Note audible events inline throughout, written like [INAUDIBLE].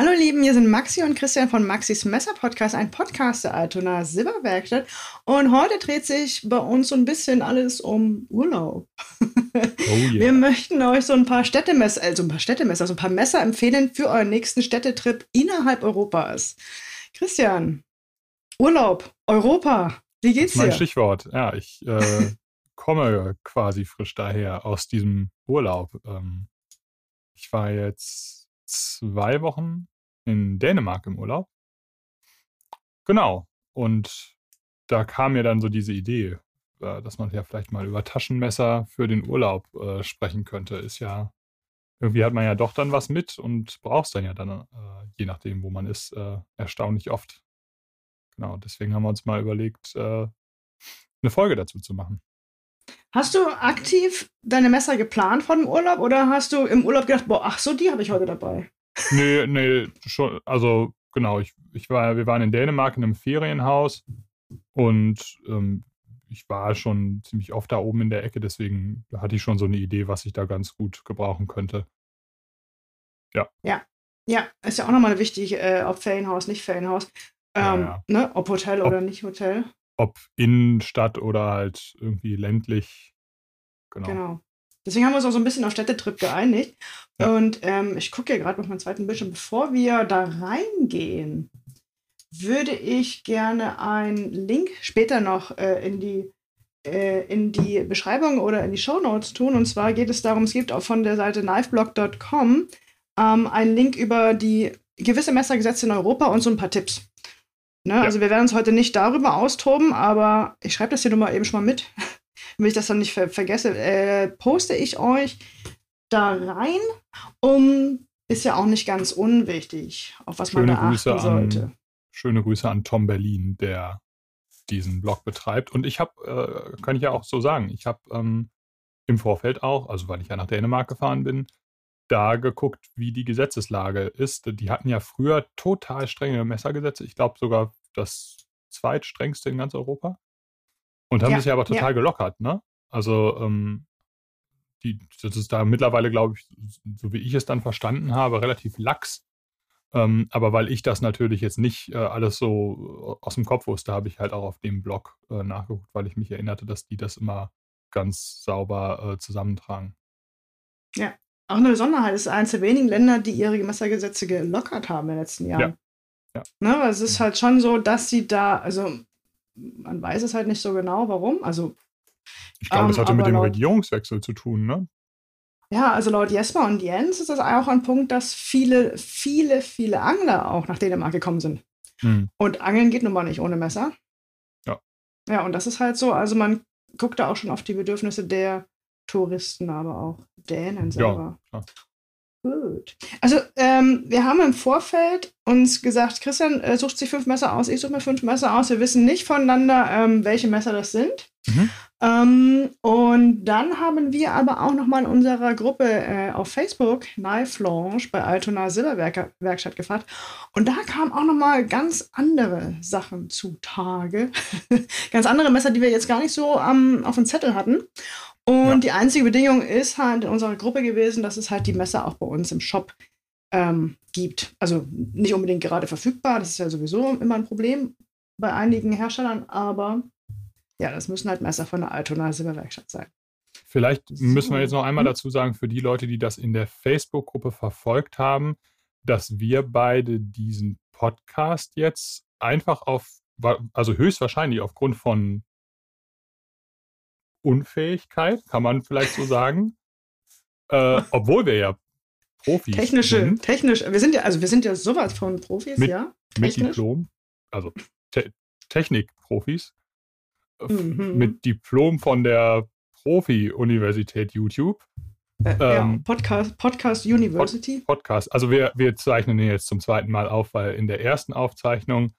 Hallo Lieben, hier sind Maxi und Christian von Maxis Messer Podcast, ein Podcast der Altona Silberwerkstatt. Und heute dreht sich bei uns so ein bisschen alles um Urlaub. Oh [LAUGHS] yeah. Wir möchten euch so ein paar Städtemesser, also ein paar Städtemesser, also ein paar Messer empfehlen für euren nächsten Städtetrip innerhalb Europas. Christian, Urlaub, Europa, wie geht's dir? Mein Stichwort, ja, ich äh, [LAUGHS] komme quasi frisch daher aus diesem Urlaub. Ähm, ich war jetzt zwei Wochen in Dänemark im Urlaub. Genau. Und da kam mir dann so diese Idee, äh, dass man ja vielleicht mal über Taschenmesser für den Urlaub äh, sprechen könnte. Ist ja, irgendwie hat man ja doch dann was mit und braucht es dann ja dann, äh, je nachdem, wo man ist, äh, erstaunlich oft. Genau, deswegen haben wir uns mal überlegt, äh, eine Folge dazu zu machen. Hast du aktiv deine Messer geplant vor dem Urlaub oder hast du im Urlaub gedacht, boah, ach so, die habe ich heute dabei? Nee, nee, schon, also genau, ich, ich war, wir waren in Dänemark in einem Ferienhaus und ähm, ich war schon ziemlich oft da oben in der Ecke, deswegen hatte ich schon so eine Idee, was ich da ganz gut gebrauchen könnte. Ja. Ja, ja, ist ja auch nochmal wichtig, äh, ob Ferienhaus, nicht Ferienhaus. Ähm, ja, ja. Ne? Ob Hotel ob, oder nicht Hotel ob Innenstadt oder halt irgendwie ländlich. Genau. genau. Deswegen haben wir uns auch so ein bisschen auf Städtetrip geeinigt. Ja. Und ähm, ich gucke hier gerade auf meinen zweiten Bildschirm. Bevor wir da reingehen, würde ich gerne einen Link später noch äh, in die äh, in die Beschreibung oder in die Show Notes tun. Und zwar geht es darum, es gibt auch von der Seite knifeblog.com ähm, einen Link über die gewisse Messergesetze in Europa und so ein paar Tipps. Ne? Ja. Also wir werden uns heute nicht darüber austoben, aber ich schreibe das hier nur mal eben schon mal mit, [LAUGHS] damit ich das dann nicht ver vergesse. Äh, poste ich euch da rein, um ist ja auch nicht ganz unwichtig, auf was schöne man da Grüße achten sollte. An, schöne Grüße an Tom Berlin, der diesen Blog betreibt. Und ich habe, äh, kann ich ja auch so sagen, ich habe ähm, im Vorfeld auch, also weil ich ja nach Dänemark gefahren bin, da geguckt, wie die Gesetzeslage ist. Die hatten ja früher total strenge Messergesetze. Ich glaube sogar das zweitstrengste in ganz Europa. Und haben ja, das ja aber total ja. gelockert, ne? Also, ähm, die, das ist da mittlerweile, glaube ich, so wie ich es dann verstanden habe, relativ lax. Ähm, aber weil ich das natürlich jetzt nicht äh, alles so aus dem Kopf wusste, habe ich halt auch auf dem Blog äh, nachgeguckt, weil ich mich erinnerte, dass die das immer ganz sauber äh, zusammentragen. Ja, auch eine Besonderheit. Es ist eines der wenigen Länder, die ihre Messergesetze gelockert haben in den letzten Jahren. Ja. Ja. Ne, es ist halt schon so, dass sie da, also man weiß es halt nicht so genau, warum. Also ich glaube, ähm, das hatte mit dem laut, Regierungswechsel zu tun, ne? Ja, also laut Jesper und Jens ist das auch ein Punkt, dass viele, viele, viele Angler auch nach Dänemark gekommen sind. Hm. Und Angeln geht nun mal nicht ohne Messer. Ja. Ja, und das ist halt so, also man guckt da auch schon auf die Bedürfnisse der Touristen, aber auch Dänen selber. Ja, klar. Gut. Also ähm, wir haben im Vorfeld uns gesagt, Christian äh, sucht sich fünf Messer aus, ich suche mir fünf Messer aus. Wir wissen nicht voneinander, ähm, welche Messer das sind. Mhm. Ähm, und dann haben wir aber auch noch mal in unserer Gruppe äh, auf Facebook Knife Launch bei Altona Silberwerkstatt gefragt. Und da kamen auch noch mal ganz andere Sachen zutage. [LAUGHS] ganz andere Messer, die wir jetzt gar nicht so auf dem Zettel hatten. Und ja. die einzige Bedingung ist halt in unserer Gruppe gewesen, dass es halt die Messer auch bei uns im Shop ähm, gibt. Also nicht unbedingt gerade verfügbar, das ist ja sowieso immer ein Problem bei einigen Herstellern, aber ja, das müssen halt Messer von der Altona Silberwerkstatt sein. Vielleicht müssen wir jetzt noch einmal hm? dazu sagen, für die Leute, die das in der Facebook-Gruppe verfolgt haben, dass wir beide diesen Podcast jetzt einfach auf, also höchstwahrscheinlich aufgrund von Unfähigkeit, kann man vielleicht so sagen. Äh, obwohl wir ja Profis Technische, sind. Technisch, wir sind ja, also wir sind ja sowas von Profis, mit, ja. Technisch. Mit Diplom, also Te Technikprofis. Mhm. Mit Diplom von der Profi-Universität YouTube. Äh, ähm, ja, Podcast, Podcast University. Pod Podcast. Also wir, wir zeichnen den jetzt zum zweiten Mal auf, weil in der ersten Aufzeichnung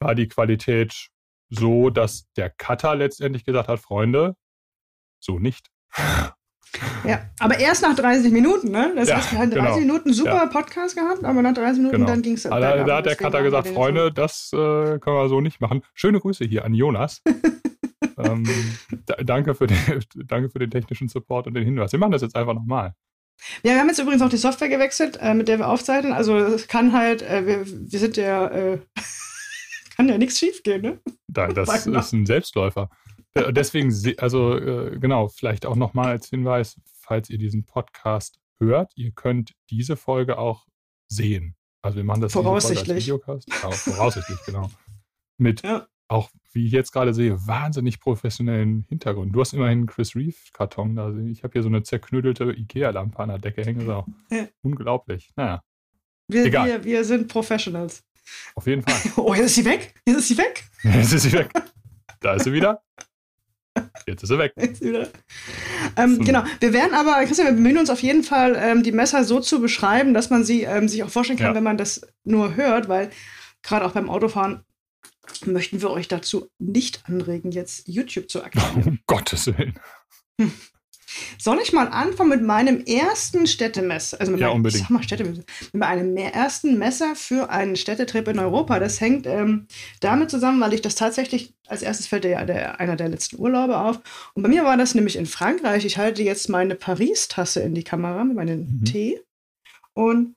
war die Qualität so, dass der Cutter letztendlich gesagt hat, Freunde, so nicht. [LAUGHS] Ja, aber erst nach 30 Minuten, ne? Das ja, heißt, wir hatten 30 genau. Minuten super ja. Podcast gehabt, aber nach 30 Minuten genau. dann ging es. Also, da, da hat der Cutter gesagt, Freunde, das äh, können wir so nicht machen. Schöne Grüße hier an Jonas. [LAUGHS] ähm, danke, für den, [LAUGHS] danke für den technischen Support und den Hinweis. Wir machen das jetzt einfach nochmal. Ja, wir haben jetzt übrigens auch die Software gewechselt, äh, mit der wir aufzeichnen. Also es kann halt, äh, wir, wir sind ja, äh, kann ja nichts schiefgehen, ne? Da, das ist ein Selbstläufer. Äh, deswegen, also äh, genau, vielleicht auch nochmal als Hinweis, falls ihr diesen Podcast hört, ihr könnt diese Folge auch sehen. Also wir machen das voraussichtlich. Als Videocast. Ja, voraussichtlich, genau. Mit ja. auch, wie ich jetzt gerade sehe, wahnsinnig professionellen Hintergrund. Du hast immerhin einen Chris Reeve-Karton da. Ich habe hier so eine zerknüttelte Ikea-Lampe an der Decke hängen. Ja. Unglaublich. Naja. Wir, Egal. Wir, wir sind Professionals. Auf jeden Fall. [LAUGHS] Oh, jetzt ist sie weg. Jetzt ist sie weg. [LAUGHS] Jetzt ist sie weg. Da ist sie wieder. Jetzt ist er weg. Ähm, genau. Wir werden aber, Christian, wir bemühen uns auf jeden Fall, ähm, die Messer so zu beschreiben, dass man sie ähm, sich auch vorstellen kann, ja. wenn man das nur hört, weil gerade auch beim Autofahren möchten wir euch dazu nicht anregen, jetzt YouTube zu aktivieren. [LAUGHS] Um Gottes Willen. Hm. Soll ich mal anfangen mit meinem ersten Städtemesser? Also mit ja, meinem, unbedingt. Sag mal Städtemesser. Mit meinem ersten Messer für einen Städtetrip in Europa. Das hängt ähm, damit zusammen, weil ich das tatsächlich, als erstes fällt ja der, einer der letzten Urlaube auf. Und bei mir war das nämlich in Frankreich. Ich halte jetzt meine Paris-Tasse in die Kamera mit meinem mhm. Tee. Und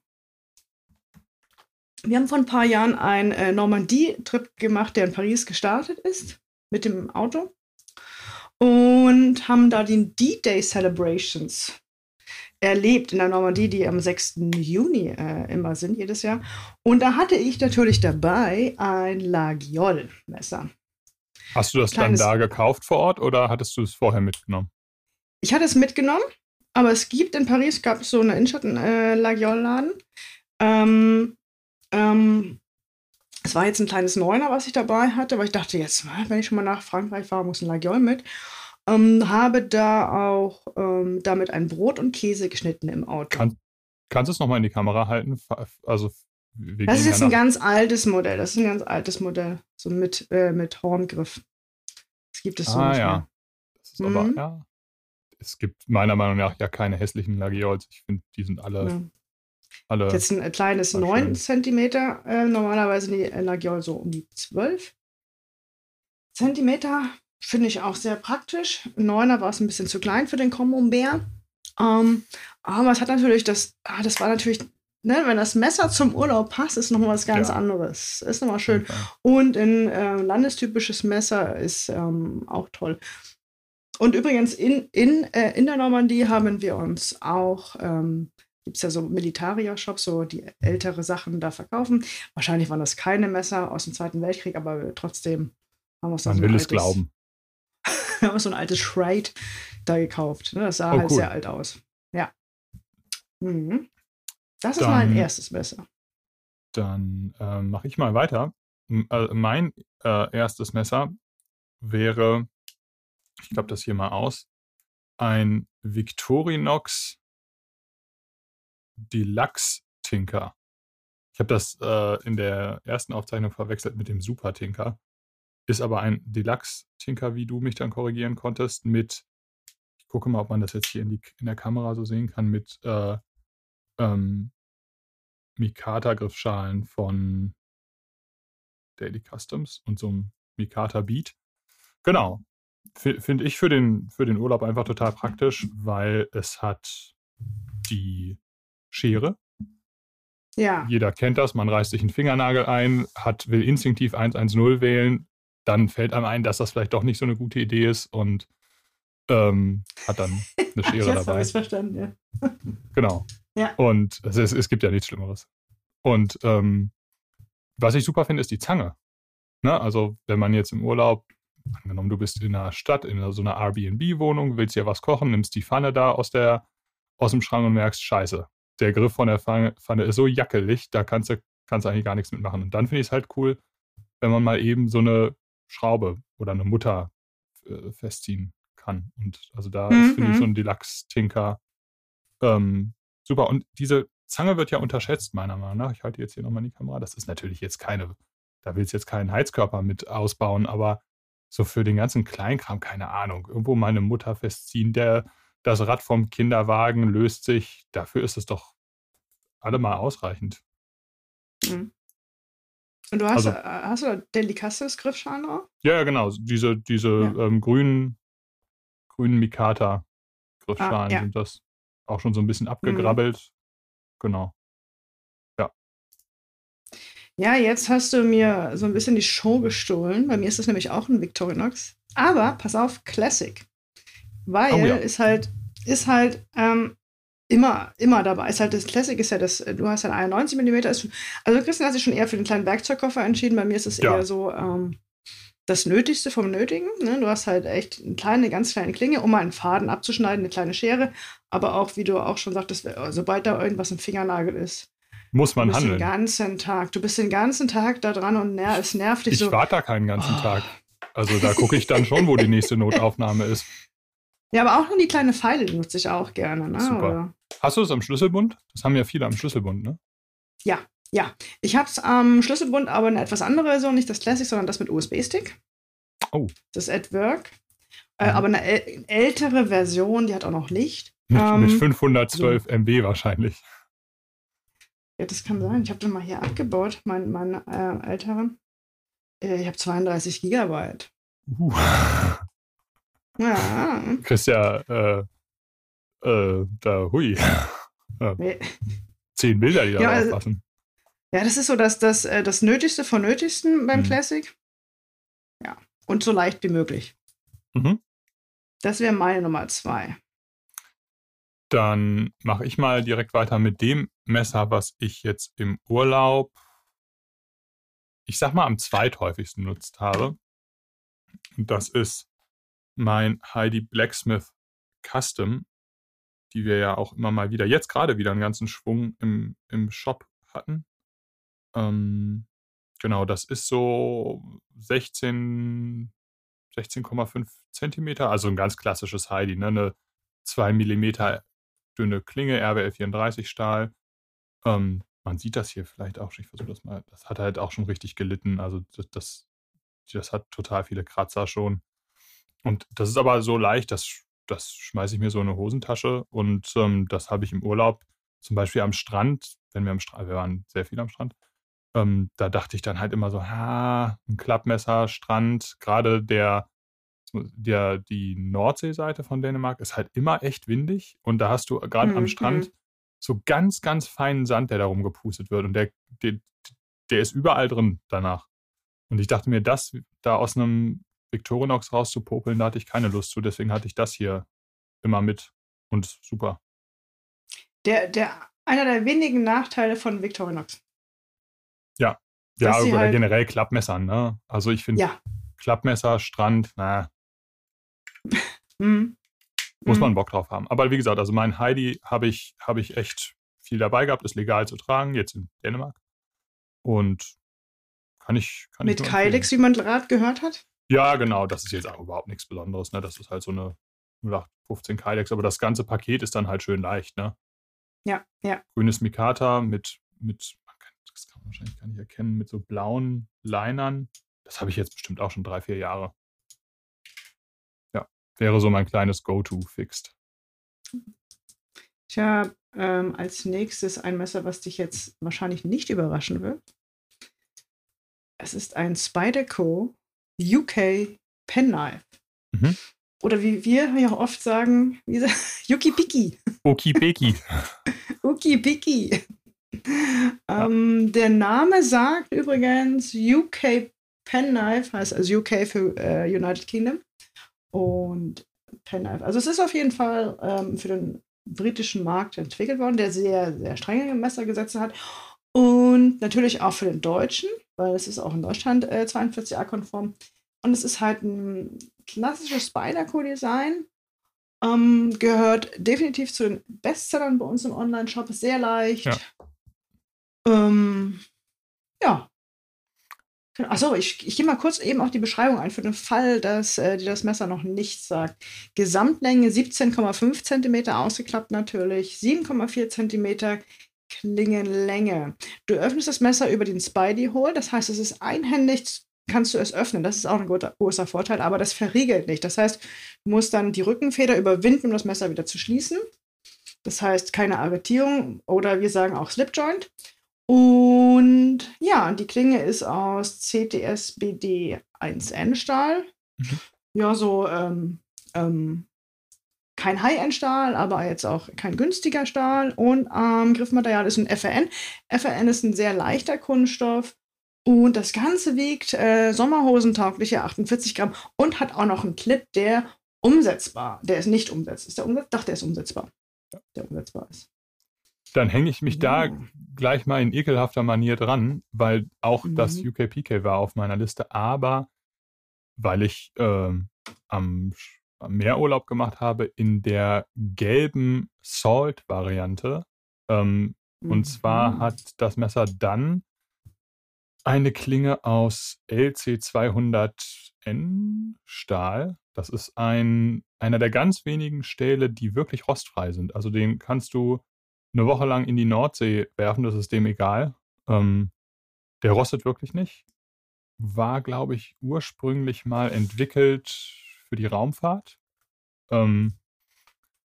wir haben vor ein paar Jahren einen äh, Normandie-Trip gemacht, der in Paris gestartet ist mit dem Auto und haben da die D-Day Celebrations erlebt in der Normandie, die am 6. Juni äh, immer sind, jedes Jahr. Und da hatte ich natürlich dabei ein Lagiol-Messer. Hast du das Kleines, dann da gekauft vor Ort oder hattest du es vorher mitgenommen? Ich hatte es mitgenommen, aber es gibt in Paris, gab es so einen Innschatten-Lagiol-Laden. Äh, ähm, ähm, es war jetzt ein kleines Neuner, was ich dabei hatte, weil ich dachte, jetzt, wenn ich schon mal nach Frankreich fahre, muss ein Lagiol mit. Ähm, habe da auch ähm, damit ein Brot und Käse geschnitten im Auto. Kann, kannst du es nochmal in die Kamera halten? Also, das ist jetzt ein ganz altes Modell. Das ist ein ganz altes Modell. So mit, äh, mit Horngriff. Das gibt es so ah, nicht ja. Mehr. Das ist mhm. aber, ja. Es gibt meiner Meinung nach ja keine hässlichen Lagiols. Ich finde, die sind alle ja. Alle jetzt ein kleines 9 cm. Äh, normalerweise die Lagiol so um die 12 cm. Finde ich auch sehr praktisch. Ein 9er war es ein bisschen zu klein für den Camembert. Ähm, aber es hat natürlich das, ah, das war natürlich, ne, wenn das Messer zum Urlaub passt, ist nochmal was ganz ja. anderes. Ist nochmal schön. Okay. Und ein äh, landestypisches Messer ist ähm, auch toll. Und übrigens, in, in, äh, in der Normandie haben wir uns auch ähm, gibt es ja so Militaria-Shops, so die ältere Sachen da verkaufen. Wahrscheinlich waren das keine Messer aus dem Zweiten Weltkrieg, aber trotzdem haben wir es Man so will altes, es glauben. wir [LAUGHS] haben so ein altes Schreit da gekauft. Ne? Das sah oh, halt cool. sehr alt aus. Ja. Mhm. Das dann, ist mein erstes Messer. Dann äh, mache ich mal weiter. Äh, mein äh, erstes Messer wäre, ich glaube das hier mal aus, ein Victorinox Deluxe Tinker. Ich habe das äh, in der ersten Aufzeichnung verwechselt mit dem Super Tinker. Ist aber ein Deluxe Tinker, wie du mich dann korrigieren konntest, mit, ich gucke mal, ob man das jetzt hier in, die, in der Kamera so sehen kann, mit äh, ähm, Mikata-Griffschalen von Daily Customs und so einem Mikata Beat. Genau. Finde ich für den, für den Urlaub einfach total praktisch, weil es hat die Schere. Ja. Jeder kennt das, man reißt sich einen Fingernagel ein, hat, will instinktiv 110 wählen, dann fällt einem ein, dass das vielleicht doch nicht so eine gute Idee ist und ähm, hat dann eine [LAUGHS] Schere Jetzt dabei. Ich verstanden, ja. [LAUGHS] genau. Ja. Und es, ist, es gibt ja nichts Schlimmeres. Und ähm, was ich super finde, ist die Zange. Ne? Also, wenn man jetzt im Urlaub, angenommen, du bist in einer Stadt, in so einer Airbnb-Wohnung, willst ja was kochen, nimmst die Pfanne da aus, der, aus dem Schrank und merkst, scheiße, der Griff von der Pfanne ist so jackelig, da kannst du, kannst du eigentlich gar nichts mitmachen. Und dann finde ich es halt cool, wenn man mal eben so eine Schraube oder eine Mutter äh, festziehen kann. Und also da mhm. finde ich so ein Deluxe-Tinker ähm, super. Und diese Zange wird ja unterschätzt, meiner Meinung nach. Ich halte jetzt hier nochmal die Kamera. Das ist natürlich jetzt keine, da willst du jetzt keinen Heizkörper mit ausbauen, aber so für den ganzen Kleinkram, keine Ahnung, irgendwo mal eine Mutter festziehen, der das Rad vom Kinderwagen löst sich. Dafür ist es doch allemal ausreichend. Mhm. Und du hast, also, äh, hast du Delicastes Griffschalen drauf? Ja, genau. Diese, diese ja. ähm, grünen, grünen Mikata-Griffschalen ah, ja. sind das. auch schon so ein bisschen abgegrabbelt. Mhm. Genau. Ja. Ja, jetzt hast du mir so ein bisschen die Show gestohlen. Bei mir ist das nämlich auch ein Victorinox. Aber pass auf, Classic. Weil oh, ja. ist halt, ist halt ähm, immer, immer dabei. Ist halt das Classic ist ja das, du hast ja 91 mm. also Christian hat sich schon eher für den kleinen Werkzeugkoffer entschieden. Bei mir ist es ja. eher so ähm, das Nötigste vom Nötigen. Ne? Du hast halt echt eine kleine, ganz kleine Klinge, um mal einen Faden abzuschneiden, eine kleine Schere. Aber auch, wie du auch schon sagtest, sobald da irgendwas im Fingernagel ist, muss man du bist handeln. Den ganzen Tag. Du bist den ganzen Tag da dran und ner es nervt dich ich so. Ich warte da keinen ganzen oh. Tag. Also da gucke ich dann schon, wo die nächste [LAUGHS] Notaufnahme ist. Ja, aber auch nur die kleine Pfeile die nutze ich auch gerne. Ne? Super. Oder? Hast du es am Schlüsselbund? Das haben ja viele am Schlüsselbund, ne? Ja, ja. Ich habe es am Schlüsselbund, aber eine etwas andere Version, nicht das Classic, sondern das mit USB-Stick. Oh. Das AdWork. Äh, mhm. aber eine ältere Version, die hat auch noch Licht. Mit, ähm, mit 512 so. MB wahrscheinlich. Ja, das kann sein. Ich habe den mal hier abgebaut, meinen mein, äh, älteren. Äh, ich habe 32 Gigabyte. Uh. [LAUGHS] Ja. Kriegst ja äh, äh, da, hui. [LAUGHS] ja. Zehn Bilder, die da ja, drauf passen. Ja, das ist so das, das, äh, das Nötigste von Nötigsten beim mhm. Classic. Ja. Und so leicht wie möglich. Mhm. Das wäre meine Nummer zwei. Dann mache ich mal direkt weiter mit dem Messer, was ich jetzt im Urlaub, ich sag mal, am zweithäufigsten benutzt habe. Das ist mein Heidi Blacksmith Custom, die wir ja auch immer mal wieder, jetzt gerade wieder einen ganzen Schwung im, im Shop hatten. Ähm, genau, das ist so 16, 16,5 Zentimeter, also ein ganz klassisches Heidi, ne? eine 2 Millimeter dünne Klinge, RWL 34 Stahl. Ähm, man sieht das hier vielleicht auch, ich versuche das mal, das hat halt auch schon richtig gelitten, also das, das, das hat total viele Kratzer schon. Und das ist aber so leicht, das, das schmeiße ich mir so in eine Hosentasche und ähm, das habe ich im Urlaub, zum Beispiel am Strand, wenn wir am Strand, wir waren sehr viel am Strand, ähm, da dachte ich dann halt immer so, ha, ein Klappmesser, Strand, gerade der, der, die Nordseeseite von Dänemark ist halt immer echt windig und da hast du gerade mhm. am Strand so ganz, ganz feinen Sand, der da rumgepustet wird und der, der, der ist überall drin danach. Und ich dachte mir, das da aus einem Victorinox rauszupopeln, da hatte ich keine Lust zu. Deswegen hatte ich das hier immer mit und super. Der, der, einer der wenigen Nachteile von Victorinox. Ja, ja, oder halt generell Klappmessern, ne? Also ich finde ja. Klappmesser, Strand, na. [LAUGHS] mm. Muss man mhm. Bock drauf haben. Aber wie gesagt, also mein Heidi habe ich, hab ich echt viel dabei gehabt, ist legal zu tragen, jetzt in Dänemark. Und kann ich. Kann Mit Kydex, wie man gerade gehört hat? Ja, genau, das ist jetzt auch überhaupt nichts Besonderes, ne? Das ist halt so eine 0815 Kydex, aber das ganze Paket ist dann halt schön leicht, ne? Ja, ja. Grünes Mikata mit, mit, das kann man wahrscheinlich gar nicht erkennen, mit so blauen Linern. Das habe ich jetzt bestimmt auch schon drei, vier Jahre. Ja, wäre so mein kleines Go-To fixed. Tja, ähm, als nächstes ein Messer, was dich jetzt wahrscheinlich nicht überraschen wird. Es ist ein Spyderco UK Penknife. Mhm. Oder wie wir ja oft sagen, wie [LAUGHS] Yuki Piki. Uki [LAUGHS] Piki. Uki Piki. Ähm, der Name sagt übrigens UK Penknife, heißt also UK für äh, United Kingdom. Und Penknife. Also es ist auf jeden Fall ähm, für den britischen Markt entwickelt worden, der sehr, sehr strenge Messergesetze hat. Und natürlich auch für den deutschen, weil es ist auch in Deutschland äh, 42a-konform. Und es ist halt ein klassisches Spyderco-Design. Ähm, gehört definitiv zu den Bestsellern bei uns im Online-Shop. Ist sehr leicht. Ja. Ähm, ja. Achso, ich, ich gehe mal kurz eben auf die Beschreibung ein, für den Fall, dass äh, dir das Messer noch nichts sagt. Gesamtlänge 17,5 cm, ausgeklappt natürlich, 7,4 cm Klingenlänge. Du öffnest das Messer über den Spidey Hole, das heißt, es ist einhändig, kannst du es öffnen. Das ist auch ein großer Vorteil, aber das verriegelt nicht. Das heißt, du musst dann die Rückenfeder überwinden, um das Messer wieder zu schließen. Das heißt, keine Arretierung oder wir sagen auch Slipjoint. Und ja, die Klinge ist aus CTS BD 1N Stahl. Mhm. Ja, so ähm, ähm, kein High-End-Stahl, aber jetzt auch kein günstiger Stahl. Und ähm, Griffmaterial ist ein FRN. FRN ist ein sehr leichter Kunststoff. Und das Ganze wiegt äh, sommerhosentaugliche 48 Gramm und hat auch noch einen Clip, der umsetzbar, der ist nicht umsetzbar. Ist der umsetzbar? Doch, der ist umsetzbar. Der umsetzbar ist. Dann hänge ich mich ja. da gleich mal in ekelhafter Manier dran, weil auch mhm. das UKPK war auf meiner Liste, aber weil ich äh, am Meerurlaub gemacht habe in der gelben Salt-Variante. Ähm, mhm. Und zwar mhm. hat das Messer dann eine Klinge aus LC200N Stahl. Das ist ein, einer der ganz wenigen Stähle, die wirklich rostfrei sind. Also den kannst du eine Woche lang in die Nordsee werfen, das ist dem egal. Ähm, der rostet wirklich nicht. War, glaube ich, ursprünglich mal entwickelt für die Raumfahrt. Ähm,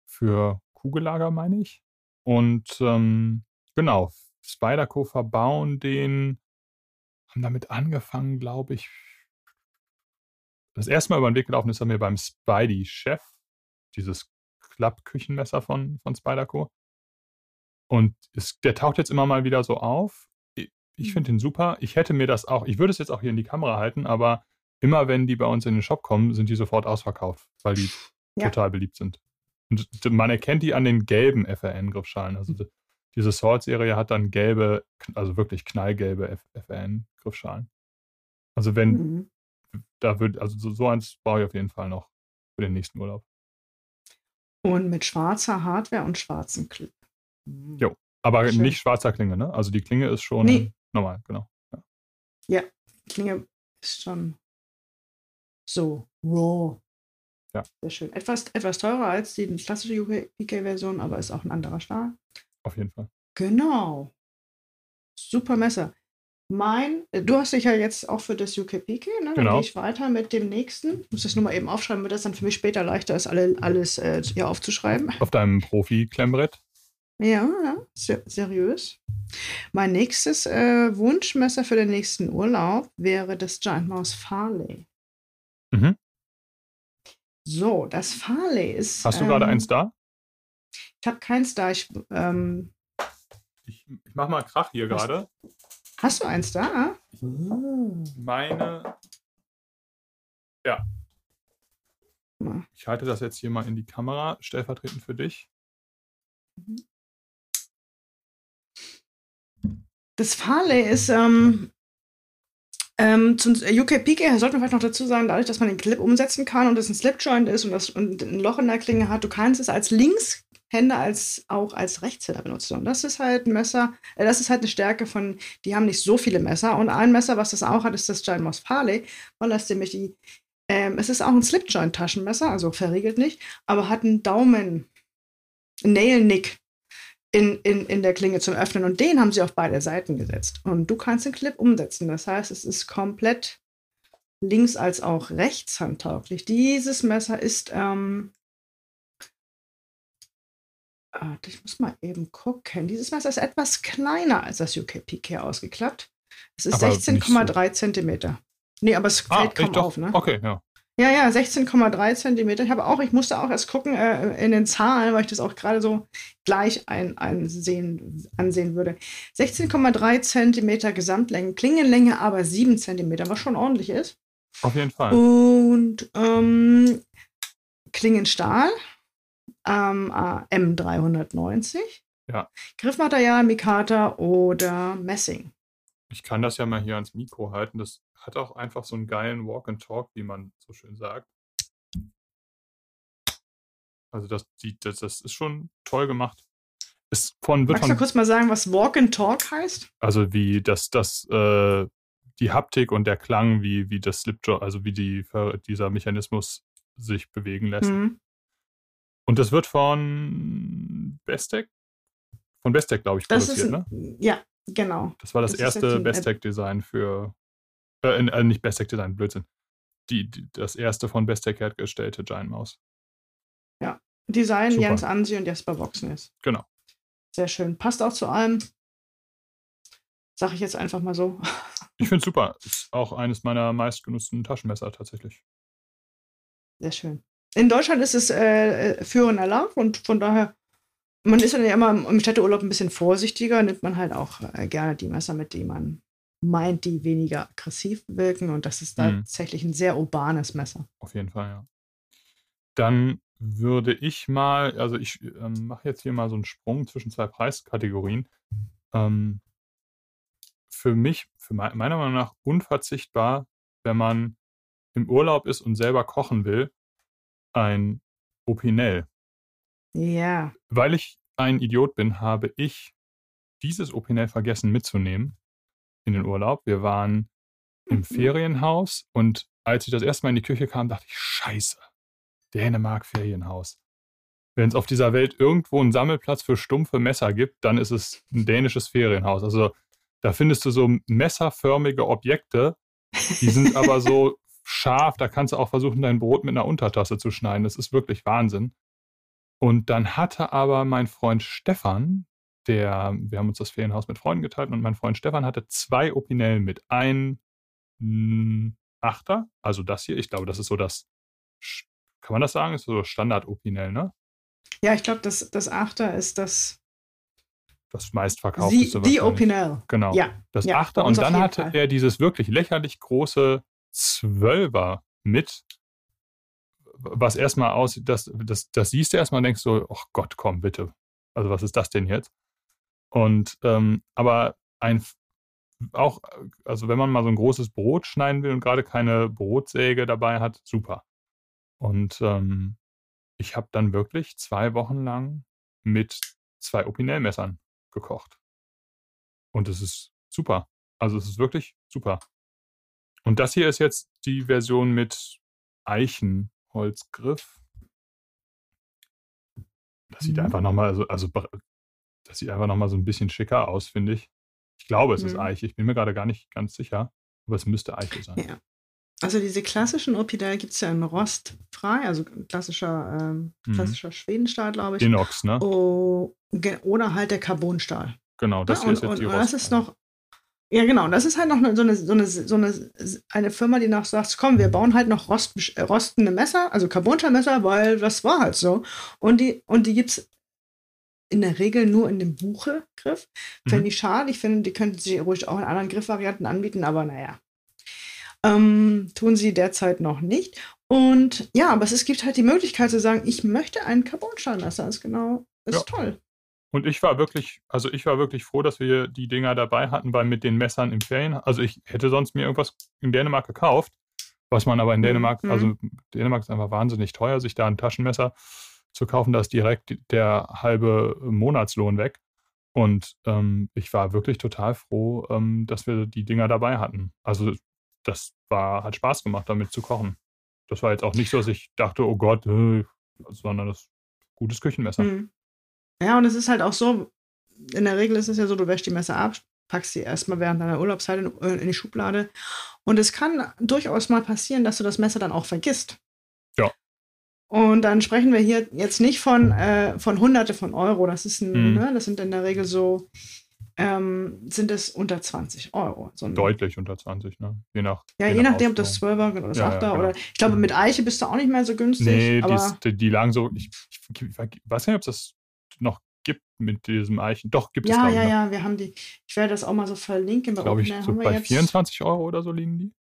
für Kugellager, meine ich. Und ähm, genau, Spyderco verbauen den, haben damit angefangen, glaube ich. Das erste Mal über den Weg gelaufen ist er mir beim Spidey-Chef, dieses Klappküchenmesser von, von Spyderco. Und es, der taucht jetzt immer mal wieder so auf. Ich, ich mhm. finde ihn super. Ich hätte mir das auch, ich würde es jetzt auch hier in die Kamera halten, aber immer wenn die bei uns in den Shop kommen, sind die sofort ausverkauft, weil die ja. total beliebt sind. Und man erkennt die an den gelben FRN-Griffschalen. Also mhm. diese Sword-Serie hat dann gelbe, also wirklich knallgelbe FRN-Griffschalen. Also wenn, mhm. da wird, also so, so eins brauche ich auf jeden Fall noch für den nächsten Urlaub. Und mit schwarzer Hardware und schwarzen Clip. Jo, aber Schön. nicht schwarzer Klinge, ne? Also die Klinge ist schon nee. normal, genau. Ja. ja, Klinge ist schon so raw. Ja. Sehr schön. Etwas, etwas teurer als die klassische UK-Version, aber ist auch ein anderer Stahl. Auf jeden Fall. Genau. Super Messer. Mein, du hast dich ja jetzt auch für das UKPK, ne? Dann genau. gehe ich weiter mit dem nächsten. Ich muss das nur mal eben aufschreiben, damit das dann für mich später leichter ist, alle, alles äh, hier aufzuschreiben. Auf deinem Profi-Klemmbrett? Ja, ja, ser seriös. Mein nächstes äh, Wunschmesser für den nächsten Urlaub wäre das Giant Mouse Farley. Mhm. So, das Farley ist. Hast du ähm, gerade eins da? Ich habe keins da. Ich, ähm, ich, ich mach mal Krach hier gerade. Hast du eins da? Meine. Ja. Ich halte das jetzt hier mal in die Kamera, stellvertretend für dich. Mhm. Das Farley ist ähm, ähm, zum UKPK sollte man vielleicht noch dazu sagen, dadurch, dass man den Clip umsetzen kann und es ein Slipjoint ist und, das, und ein Loch in der Klinge hat, du kannst es als Linkshänder als auch als Rechtshänder benutzen. Und das ist halt ein Messer, äh, das ist halt eine Stärke von, die haben nicht so viele Messer. Und ein Messer, was das auch hat, ist das Giant Moss Farley, weil das nämlich die, ähm, es ist auch ein Slipjoint-Taschenmesser, also verriegelt nicht, aber hat einen Daumen, Nail-Nick in, in, in der Klinge zum Öffnen. Und den haben sie auf beide Seiten gesetzt. Und du kannst den Clip umsetzen. Das heißt, es ist komplett links- als auch rechtshandtauglich. Dieses Messer ist, ähm, ich muss mal eben gucken. Dieses Messer ist etwas kleiner als das UKPK ausgeklappt. Es ist 16,3 so. Zentimeter. Nee, aber es ah, fällt kaum auf, ne? Okay, ja. Ja, ja, 16,3 Zentimeter. Ich habe auch, ich musste auch erst gucken äh, in den Zahlen, weil ich das auch gerade so gleich ein, einsehen, ansehen würde. 16,3 Zentimeter Gesamtlänge, Klingenlänge aber 7 Zentimeter, was schon ordentlich ist. Auf jeden Fall. Und ähm, Klingenstahl ähm, äh, M390. Ja. Griffmaterial, Mikata oder Messing. Ich kann das ja mal hier ans Mikro halten. Das hat auch einfach so einen geilen Walk and Talk, wie man so schön sagt. Also das, die, das, das ist schon toll gemacht. Ist von, wird Magst du kurz mal sagen, was Walk and Talk heißt? Also wie das, das, äh, die Haptik und der Klang, wie, wie das Slipjaw, also wie die, dieser Mechanismus sich bewegen lässt. Mhm. Und das wird von Bestec, von Bestec, glaube ich, produziert, ist, ne? Ja, genau. Das war das, das erste Bestec-Design für äh, äh, nicht Best Tech Design, Blödsinn. Die, die, das erste von Best Tech hergestellte Giant Mouse. Ja. Design Super. Jens Ansi und Jesper Boxness. Genau. Sehr schön. Passt auch zu allem. Sag ich jetzt einfach mal so. [LAUGHS] Ich finde es super. Ist auch eines meiner meistgenutzten Taschenmesser tatsächlich. Sehr schön. in Deutschland ist es äh, äh Führen erlaubt und von daher, man ist dann ja immer im Städteurlaub ein bisschen vorsichtiger, nimmt man halt auch äh, gerne die Messer mit, die man meint, die weniger aggressiv wirken und das ist mhm. tatsächlich ein sehr urbanes Messer. Auf jeden Fall, ja. Dann würde ich mal, also ich ähm, mache jetzt hier mal so einen Sprung zwischen zwei Preiskategorien. Ähm, für mich, für me meiner Meinung nach unverzichtbar, wenn man im Urlaub ist und selber kochen will, ein Opinel. Ja. Weil ich ein Idiot bin, habe ich dieses Opinel vergessen mitzunehmen in den Urlaub. Wir waren im mhm. Ferienhaus und als ich das erste Mal in die Küche kam, dachte ich, scheiße, Dänemark Ferienhaus. Wenn es auf dieser Welt irgendwo einen Sammelplatz für stumpfe Messer gibt, dann ist es ein dänisches Ferienhaus. Also da findest du so messerförmige Objekte, die sind [LAUGHS] aber so scharf, da kannst du auch versuchen, dein Brot mit einer Untertasse zu schneiden. Das ist wirklich Wahnsinn. Und dann hatte aber mein Freund Stefan, der, wir haben uns das Ferienhaus mit Freunden geteilt und mein Freund Stefan hatte zwei Opinellen mit. Ein hm, Achter, also das hier, ich glaube, das ist so das, kann man das sagen? Ist so Standard-Opinel, ne? Ja, ich glaube, das, das Achter ist das. Das meistverkaufteste. Die, die Opinel. Genau. Ja. Das ja, Achter. Und dann hatte Fall. er dieses wirklich lächerlich große Zwölfer mit, was erstmal aussieht, das, das, das siehst du erstmal und denkst so, ach Gott, komm, bitte. Also was ist das denn jetzt? Und ähm, aber ein auch, also wenn man mal so ein großes Brot schneiden will und gerade keine Brotsäge dabei hat, super. Und ähm, ich habe dann wirklich zwei Wochen lang mit zwei Opinel-Messern gekocht. Und es ist super. Also es ist wirklich super. Und das hier ist jetzt die Version mit Eichenholzgriff. Das sieht mhm. einfach nochmal, also, also das sieht einfach nochmal so ein bisschen schicker aus, finde ich. Ich glaube, es mhm. ist Eiche. Ich bin mir gerade gar nicht ganz sicher, aber es müsste Eiche sein. Ja. Also diese klassischen Opidel gibt es ja in rostfrei, also klassischer, ähm, mhm. klassischer mhm. Schwedenstahl, glaube ich. Inox, ne? Oh, oder halt der Carbonstahl. Genau, das ja, und, ist jetzt und, die und das ist noch, ja, genau. Und das ist halt noch eine, so, eine, so, eine, so eine, eine Firma, die noch sagt, komm, wir bauen halt noch rost, äh, rostende Messer, also Carbonstahlmesser, weil das war halt so. Und die, und die gibt es in der Regel nur in dem Buche-Griff. Mhm. Fände ich schade. Ich finde, die könnten sie ruhig auch in anderen Griffvarianten anbieten, aber naja. Ähm, tun sie derzeit noch nicht. Und ja, aber es gibt halt die Möglichkeit zu sagen, ich möchte ein Carbonstahlmesser. Das ist genau, das ja. ist toll. Und ich war wirklich, also ich war wirklich froh, dass wir die Dinger dabei hatten, weil mit den Messern im Ferien, also ich hätte sonst mir irgendwas in Dänemark gekauft, was man aber in. Dänemark, mhm. also Dänemark ist einfach wahnsinnig teuer, sich da ein Taschenmesser zu kaufen, da ist direkt der halbe Monatslohn weg. Und ähm, ich war wirklich total froh, ähm, dass wir die Dinger dabei hatten. Also das war, hat Spaß gemacht, damit zu kochen. Das war jetzt auch nicht so, dass ich dachte, oh Gott, äh, sondern das gutes Küchenmesser. Mhm. Ja, und es ist halt auch so, in der Regel ist es ja so, du wäschst die Messer ab, packst sie erstmal während deiner Urlaubszeit in, äh, in, die Schublade. Und es kann durchaus mal passieren, dass du das Messer dann auch vergisst. Und dann sprechen wir hier jetzt nicht von, äh, von Hunderte von Euro. Das ist ein, mhm. ne, das sind in der Regel so, ähm, sind es unter 20 Euro. So Deutlich unter 20, ne? Je nach. Ja, je, je nachdem, ob das 12er oder das ja, 8er ja, genau. oder ich glaube, mit Eiche bist du auch nicht mehr so günstig. Nee, die, die lagen so, ich, ich, ich, weiß nicht, ob das noch gibt mit diesem Eichen. Doch, gibt ja, es Ja, ja, ja, wir haben die. Ich werde das auch mal so verlinken. Bei Glaube ich, so bei jetzt, 24 Euro oder so liegen die.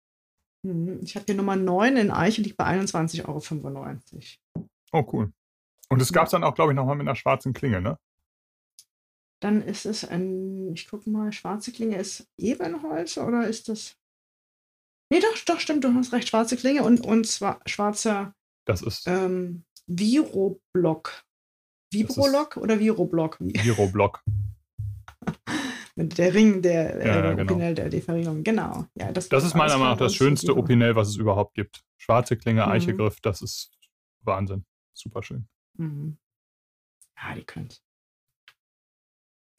Hm, ich habe hier Nummer 9 in Eiche, liegt bei 21,95 Euro. Oh, cool. Und es gab es dann auch, glaube ich, nochmal mit einer schwarzen Klinge, ne? Dann ist es ein, ich gucke mal, schwarze Klinge ist Ebenholz oder ist das. Nee, doch, doch, stimmt, du hast recht, schwarze Klinge und, und zwar schwarzer. Das ist. Ähm, Viroblock. Vibrolock oder Viroblock? Viroblock. Der Ring der, ja, äh, genau. Opinel der, Verringerung. Genau. Ja, das, das ist meiner Meinung nach das schönste Opinel, was es überhaupt gibt. Schwarze Klinge, mhm. Eichegriff, das ist Wahnsinn. Super schön. Mhm. Ja, die können es.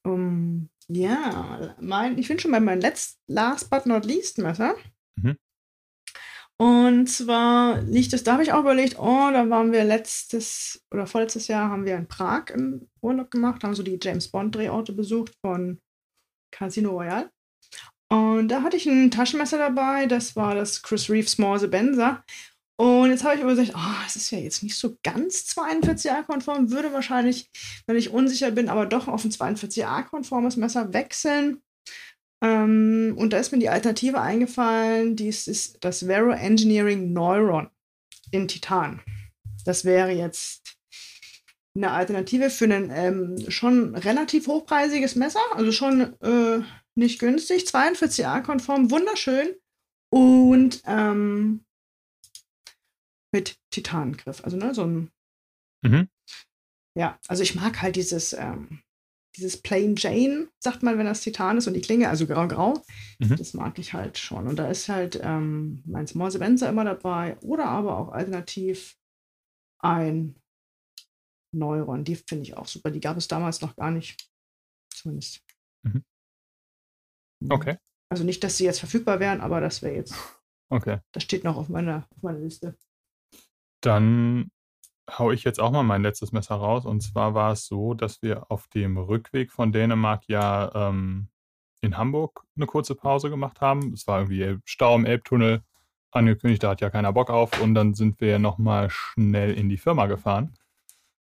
Um, ja, mein, ich bin schon bei meinem letzten, last but not least Messer. Mhm. Und zwar liegt es, da habe ich auch überlegt, oh, da waren wir letztes oder vorletztes Jahr haben wir in Prag im Urlaub gemacht, haben so die James Bond Drehorte besucht von Casino Royale. Und da hatte ich ein Taschenmesser dabei, das war das Chris Reeve Small Benzer. Und jetzt habe ich überlegt, oh, es ist ja jetzt nicht so ganz 42a-konform, würde wahrscheinlich, wenn ich unsicher bin, aber doch auf ein 42a-konformes Messer wechseln. Ähm, und da ist mir die Alternative eingefallen, dies ist das Vero Engineering Neuron in Titan. Das wäre jetzt eine Alternative für ein ähm, schon relativ hochpreisiges Messer, also schon äh, nicht günstig, 42a-konform, wunderschön und ähm, mit Titangriff. Also ne, so ein mhm. ja, also ich mag halt dieses ähm, dieses Plain Jane, sagt man, wenn das Titan ist und die Klinge, also grau-grau, mhm. das mag ich halt schon. Und da ist halt ähm, mein Small Sebenza immer dabei oder aber auch alternativ ein Neuron. Die finde ich auch super. Die gab es damals noch gar nicht. Zumindest. Mhm. Okay. Also nicht, dass sie jetzt verfügbar wären, aber das wäre jetzt. Okay. Das steht noch auf meiner, auf meiner Liste. Dann haue ich jetzt auch mal mein letztes Messer raus. Und zwar war es so, dass wir auf dem Rückweg von Dänemark ja ähm, in Hamburg eine kurze Pause gemacht haben. Es war irgendwie Stau im Elbtunnel angekündigt, da hat ja keiner Bock auf. Und dann sind wir nochmal schnell in die Firma gefahren.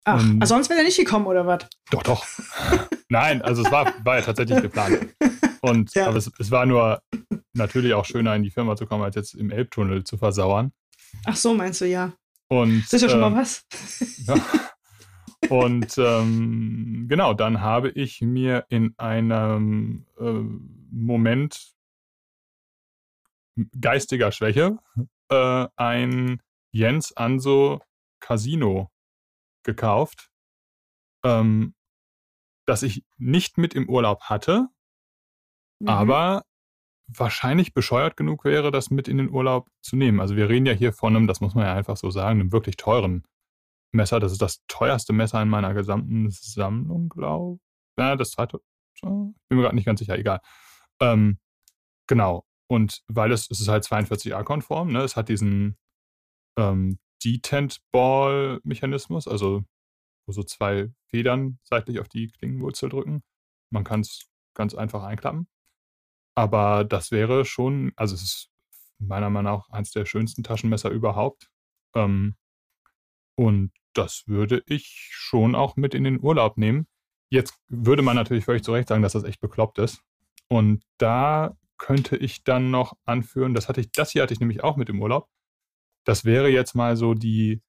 Ach, und, sonst wäre er nicht gekommen, oder was? Doch, doch. [LAUGHS] Nein, also es war, war ja tatsächlich geplant. Und ja. aber es, es, war nur natürlich auch schöner, in die Firma zu kommen, als jetzt im Elbtunnel zu versauern. Ach so, meinst du, ja. Und, das ist ja schon mal was. [LAUGHS] ja. Und ähm, genau, dann habe ich mir in einem äh, Moment geistiger Schwäche äh, ein Jens Anso Casino gekauft, ähm, das ich nicht mit im Urlaub hatte, mhm. aber wahrscheinlich bescheuert genug wäre, das mit in den Urlaub zu nehmen. Also wir reden ja hier von einem, das muss man ja einfach so sagen, einem wirklich teuren Messer. Das ist das teuerste Messer in meiner gesamten Sammlung, glaube ich. Ja, das zweite, ich bin mir gerade nicht ganz sicher, egal. Ähm, genau. Und weil es, es ist halt 42a-konform, ne? es hat diesen ähm, Detent-Ball-Mechanismus, also wo so zwei Federn seitlich auf die Klingenwurzel drücken. Man kann es ganz einfach einklappen. Aber das wäre schon, also es ist meiner Meinung nach eines der schönsten Taschenmesser überhaupt. Ähm, und das würde ich schon auch mit in den Urlaub nehmen. Jetzt würde man natürlich völlig zu Recht sagen, dass das echt bekloppt ist. Und da könnte ich dann noch anführen, das hatte ich, das hier hatte ich nämlich auch mit im Urlaub. Das wäre jetzt mal so die,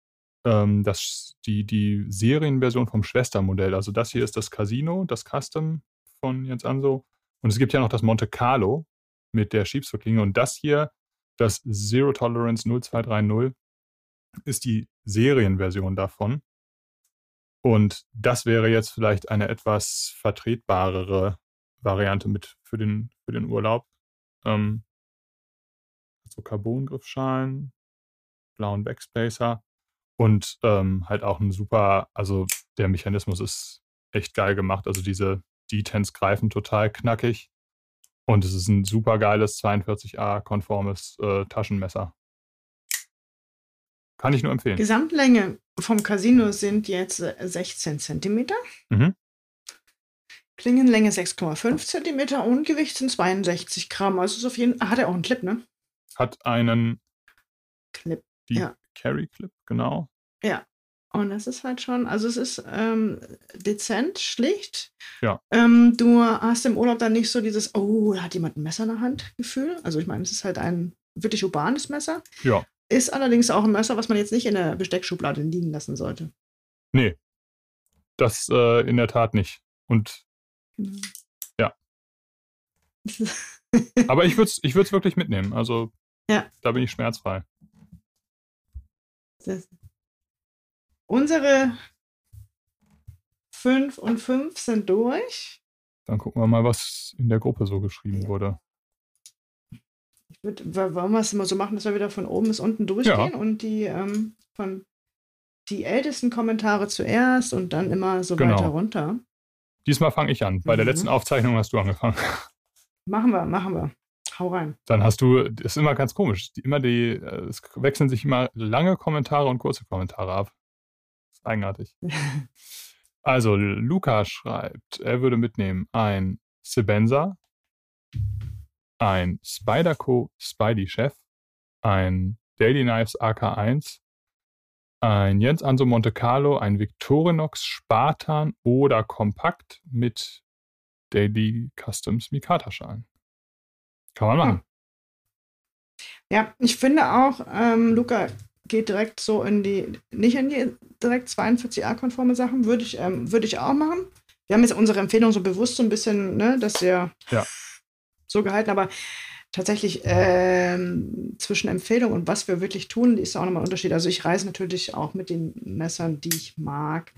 ähm, das, die, die Serienversion vom Schwestermodell. Also das hier ist das Casino, das Custom von Jens Anso. Und es gibt ja noch das Monte Carlo mit der Schiebsverklinge. Und das hier, das Zero Tolerance 0230, ist die Serienversion davon. Und das wäre jetzt vielleicht eine etwas vertretbarere Variante mit für den, für den Urlaub. Ähm, so Carbon-Griffschalen, blauen Backspacer und ähm, halt auch ein super, also der Mechanismus ist echt geil gemacht. Also diese D-Tens greifen total knackig. Und es ist ein super geiles 42a-konformes äh, Taschenmesser. Kann ich nur empfehlen. Gesamtlänge vom Casino sind jetzt 16 cm. Mhm. Klingenlänge 6,5 cm und Gewicht sind 62 Gramm. Also ist auf jeden Fall. Hat er auch einen Clip, ne? Hat einen. Die ja. Carry Clip, genau. Ja. Und das ist halt schon, also es ist ähm, dezent, schlicht. Ja. Ähm, du hast im Urlaub dann nicht so dieses, oh, da hat jemand ein Messer in der Hand Gefühl. Also ich meine, es ist halt ein wirklich urbanes Messer. Ja. Ist allerdings auch ein Messer, was man jetzt nicht in der Besteckschublade liegen lassen sollte. Nee. Das äh, in der Tat nicht. Und genau. ja. [LAUGHS] Aber ich würde es ich wirklich mitnehmen. Also ja. da bin ich schmerzfrei. Das, unsere 5 und 5 sind durch. Dann gucken wir mal, was in der Gruppe so geschrieben wurde. Ich würde, wollen wir es immer so machen, dass wir wieder von oben bis unten durchgehen ja. und die ähm, von die ältesten Kommentare zuerst und dann immer so genau. weiter runter. Diesmal fange ich an. Bei mhm. der letzten Aufzeichnung hast du angefangen. [LAUGHS] Machen wir, machen wir. Hau rein. Dann hast du, das ist immer ganz komisch. Die, immer die, äh, es wechseln sich immer lange Kommentare und kurze Kommentare ab. Das ist eigenartig. [LAUGHS] also, Luca schreibt, er würde mitnehmen ein Sebenza, ein Spyderco Spidey Chef, ein Daily Knives AK1, ein Jens Anso Monte Carlo, ein Victorinox Spartan oder Kompakt mit Daily Customs Mikata-Schalen. Kann man machen. Ja, ich finde auch, ähm, Luca geht direkt so in die, nicht in die direkt 42a-konforme Sachen, würde ich, ähm, würd ich auch machen. Wir haben jetzt unsere Empfehlung so bewusst so ein bisschen, ne, dass wir ja. so gehalten, aber tatsächlich ähm, zwischen Empfehlung und was wir wirklich tun, ist auch nochmal ein Unterschied. Also ich reise natürlich auch mit den Messern, die ich mag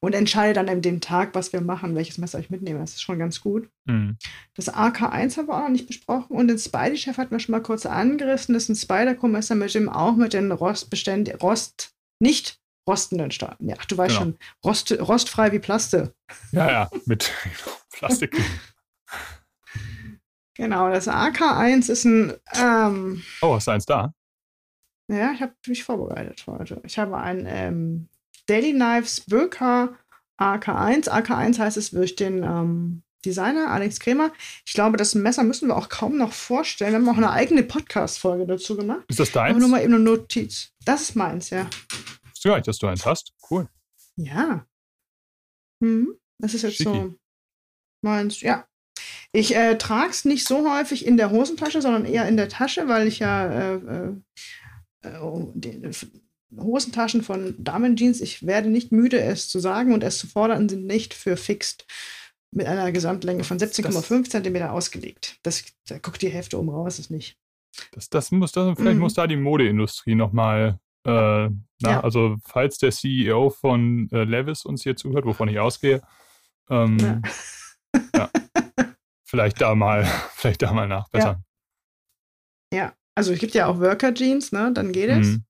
und entscheide dann an dem Tag, was wir machen, welches Messer ich mitnehme. Das ist schon ganz gut. Mhm. Das AK1 haben wir auch noch nicht besprochen und den Spidey-Chef hatten wir schon mal kurz angerissen. Das ist ein Spider-Co-Messer mit dem auch mit den Rostbeständen, Rost, nicht rostenden Staaten. Ja, du weißt genau. schon, Rost, rostfrei wie Plaste. Ja, ja, mit [LAUGHS] Plastik. [LAUGHS] Genau, das AK1 ist ein. Ähm, oh, hast du eins da? Ja, ich habe mich vorbereitet heute. Ich habe ein ähm, Daily Knives Böker AK1. AK1 heißt es durch den ähm, Designer Alex Kremer. Ich glaube, das Messer müssen wir auch kaum noch vorstellen. Wir haben auch eine eigene Podcast-Folge dazu gemacht. Ist das deins? Aber nur mal eben eine Notiz. Das ist meins, ja. Gar nicht, dass du eins hast. Cool. Ja. Hm, das ist jetzt Schicki. so meins. Ja, ich äh, trage es nicht so häufig in der Hosentasche, sondern eher in der Tasche, weil ich ja äh, äh, oh, Hosentaschen von Damenjeans, ich werde nicht müde, es zu sagen und es zu fordern, sind nicht für fixed mit einer Gesamtlänge von 17,5 cm ausgelegt. Das, da guckt die Hälfte um raus, ist nicht. Das, das muss, das, vielleicht mhm. muss da die Modeindustrie nochmal, äh, ja. also falls der CEO von äh, Levis uns hier zuhört, wovon ich ausgehe, ähm, ja. ja [LAUGHS] vielleicht da mal, [LAUGHS] vielleicht da mal nachbessern. Ja. ja. also es gibt ja auch Worker Jeans, ne? Dann geht es. Mhm.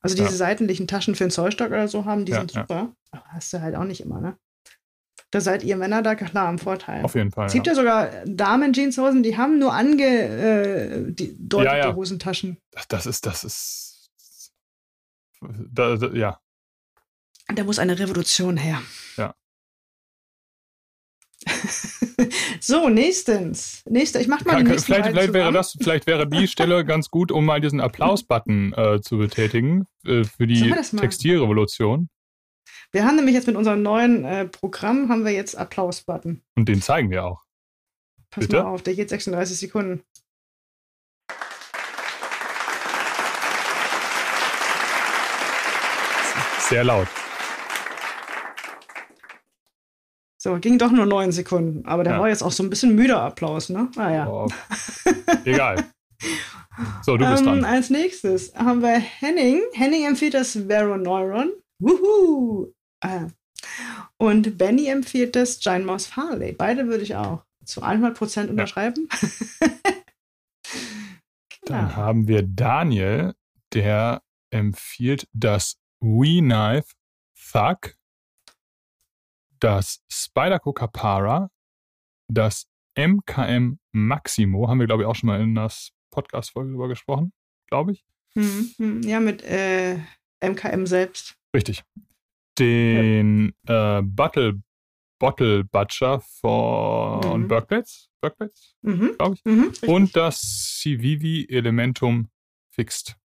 Also diese ja. seitlichen Taschen für einen Zollstock oder so haben, die ja, sind super. Aber hast du halt auch nicht immer, ne? Da seid ihr Männer da klar am Vorteil. Auf jeden Fall. Es gibt ja, sogar Damen-Jeanshosen, die haben nur angedeutete äh, Hosentaschen. Das ist, das ist. Da, da, ja. Da muss eine Revolution her. Ja. So, nächstens. Nächster, ich mach mal Kann, vielleicht, vielleicht wäre das, vielleicht wäre die Stelle [LAUGHS] ganz gut, um mal diesen Applaus-Button äh, zu betätigen äh, für die Textilrevolution. Wir haben nämlich jetzt mit unserem neuen äh, Programm haben wir jetzt Applaus-Button. Und den zeigen wir auch. Pass Bitte? mal auf, der geht 36 Sekunden. Sehr laut. So, ging doch nur neun Sekunden. Aber der ja. war jetzt auch so ein bisschen müder Applaus, ne? Naja. Ah, oh. [LAUGHS] Egal. So, du bist ähm, dran. Als nächstes haben wir Henning. Henning empfiehlt das Veroneuron. Wuhu! Äh. Und Benny empfiehlt das Giant Mouse Farley. Beide würde ich auch zu 100% unterschreiben. Ja. [LAUGHS] Dann genau. haben wir Daniel, der empfiehlt das We Knife Thug das Spyderco Capara, das MKM Maximo, haben wir, glaube ich, auch schon mal in der Podcast-Folge drüber gesprochen, glaube ich. Hm, hm, ja, mit äh, MKM selbst. Richtig. Den ja. äh, Bottle, Bottle Butcher von mhm. Berkplates, Berkplates mhm. glaube ich. Mhm, Und das Civivi Elementum Fixed.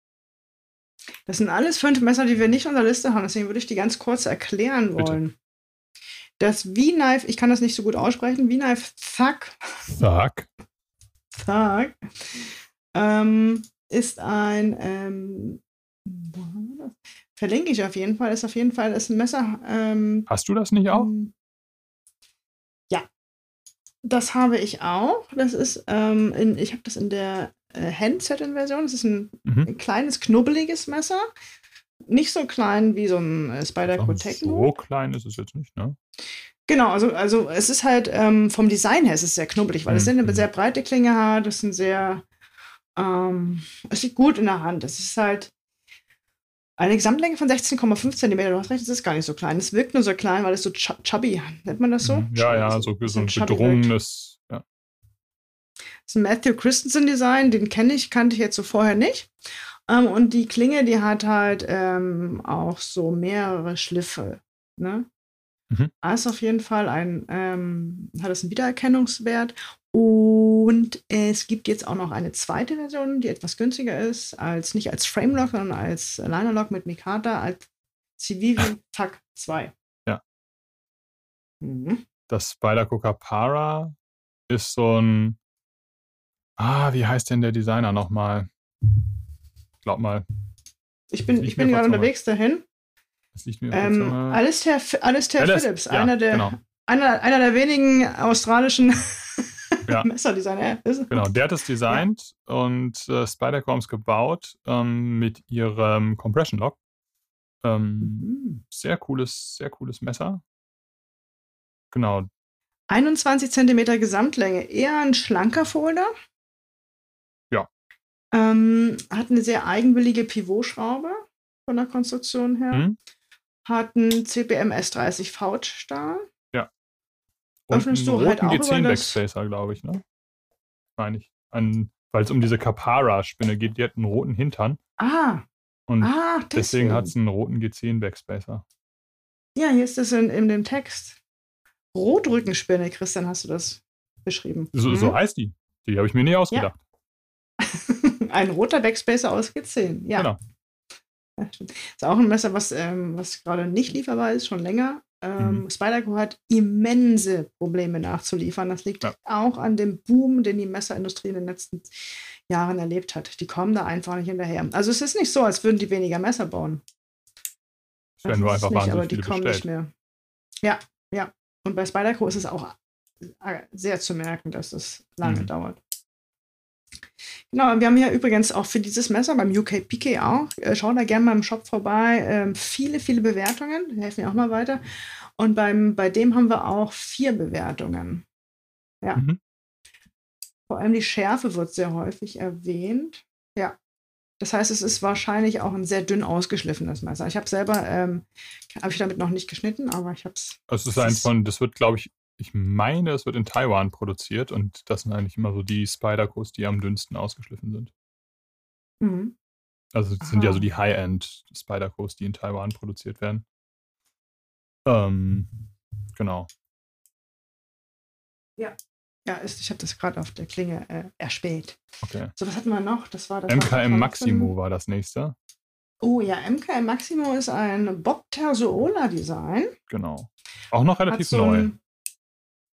Das sind alles fünf Messer, die wir nicht auf der Liste haben, deswegen würde ich die ganz kurz erklären wollen. Bitte. Das V-Knife, ich kann das nicht so gut aussprechen, V-Knife Thug. Thug. Thug. Ähm, ist ein, ähm, verlinke ich auf jeden Fall, ist auf jeden Fall ist ein Messer. Ähm, Hast du das nicht auch? Ähm, ja, das habe ich auch. Das ist, ähm, in, ich habe das in der äh, Handset-Version. Das ist ein, mhm. ein kleines, knubbeliges Messer nicht so klein wie so ein äh, Spyderco Techno. So klein ist es jetzt nicht, ne? Genau, also, also es ist halt ähm, vom Design her ist es sehr knubbelig, weil mhm. es eine mhm. sehr breite Klinge hat, es sind sehr, ähm, es liegt gut in der Hand. Es ist halt eine Gesamtlänge von 16,5 cm. Du hast recht, es ist gar nicht so klein. Es wirkt nur so klein, weil es so ch chubby, nennt man das so? Mhm. Ja, ja, so, so ein bedrungenes, ja. Das ist ein Matthew Christensen Design, den kenne ich, kannte ich jetzt so vorher nicht. Ähm, und die Klinge, die hat halt ähm, auch so mehrere Schliffe. Ne? Mhm. ist auf jeden Fall ein, ähm, hat es einen Wiedererkennungswert. Und es gibt jetzt auch noch eine zweite Version, die etwas günstiger ist, als nicht als Framelock, sondern als Linerlock mit Mikata, als Civivi TAC 2. Ja. Mhm. Das Spider-Cooker Para ist so ein. Ah, wie heißt denn der Designer nochmal? Glaub mal. Ich bin, ich bin gerade unterwegs dahin. Das liegt mir ähm, Alistair, Alistair Phillips, ja, einer, der, genau. einer, einer der wenigen australischen [LAUGHS] ja. Messerdesigner. Genau, der hat es designt ja. und äh, Spider-Coms gebaut ähm, mit ihrem Compression Lock. Ähm, mhm. Sehr cooles, sehr cooles Messer. Genau. 21 cm Gesamtlänge, eher ein schlanker Folder. Ähm, hat eine sehr eigenwillige Pivotschraube von der Konstruktion her. Mhm. Hat einen CPM S30 Fautstahl. Ja. Und Öffnest einen du halt roten halt G10 glaube ich, ne? Meine ich. Weil es um diese Capara-Spinne geht, die hat einen roten Hintern. Ah. Und ah, deswegen, hat es einen roten G10 Backspacer. Ja, hier ist das in, in dem Text. Rotrückenspinne, Christian, hast du das beschrieben? So, mhm. so heißt die. Die habe ich mir nie ausgedacht. Ja. [LAUGHS] ein roter Backspacer aus G10, ja. Genau. Ist auch ein Messer, was, ähm, was gerade nicht lieferbar ist, schon länger. Ähm, mhm. Spyderco hat immense Probleme nachzuliefern. Das liegt ja. auch an dem Boom, den die Messerindustrie in den letzten Jahren erlebt hat. Die kommen da einfach nicht hinterher. Also es ist nicht so, als würden die weniger Messer bauen. Es werden nur einfach nicht, aber die kommen bestellt. nicht mehr. Ja, ja. Und bei Spyderco ist es auch äh, sehr zu merken, dass es lange mhm. dauert. Genau, wir haben hier übrigens auch für dieses Messer beim UK PK auch, äh, schau da gerne mal im Shop vorbei, ähm, viele, viele Bewertungen, helfen mir auch mal weiter. Und beim, bei dem haben wir auch vier Bewertungen. Ja. Mhm. Vor allem die Schärfe wird sehr häufig erwähnt. Ja. Das heißt, es ist wahrscheinlich auch ein sehr dünn ausgeschliffenes Messer. Ich habe selber, ähm, habe ich damit noch nicht geschnitten, aber ich habe es. Es ist eins von, das wird, glaube ich, ich meine, es wird in Taiwan produziert und das sind eigentlich immer so die Spider-Codes, die am dünnsten ausgeschliffen sind. Mhm. Also das sind ja so die High-End Spider-Codes, die in Taiwan produziert werden. Ähm, genau. Ja. Ja, ist, ich habe das gerade auf der Klinge äh, erspäht. Okay. So, was hatten wir noch? Das war das MKM Maximo war das nächste. Oh ja, MKM Maximo ist ein Bob Terzoola Design. Genau. Auch noch relativ so neu. Ein,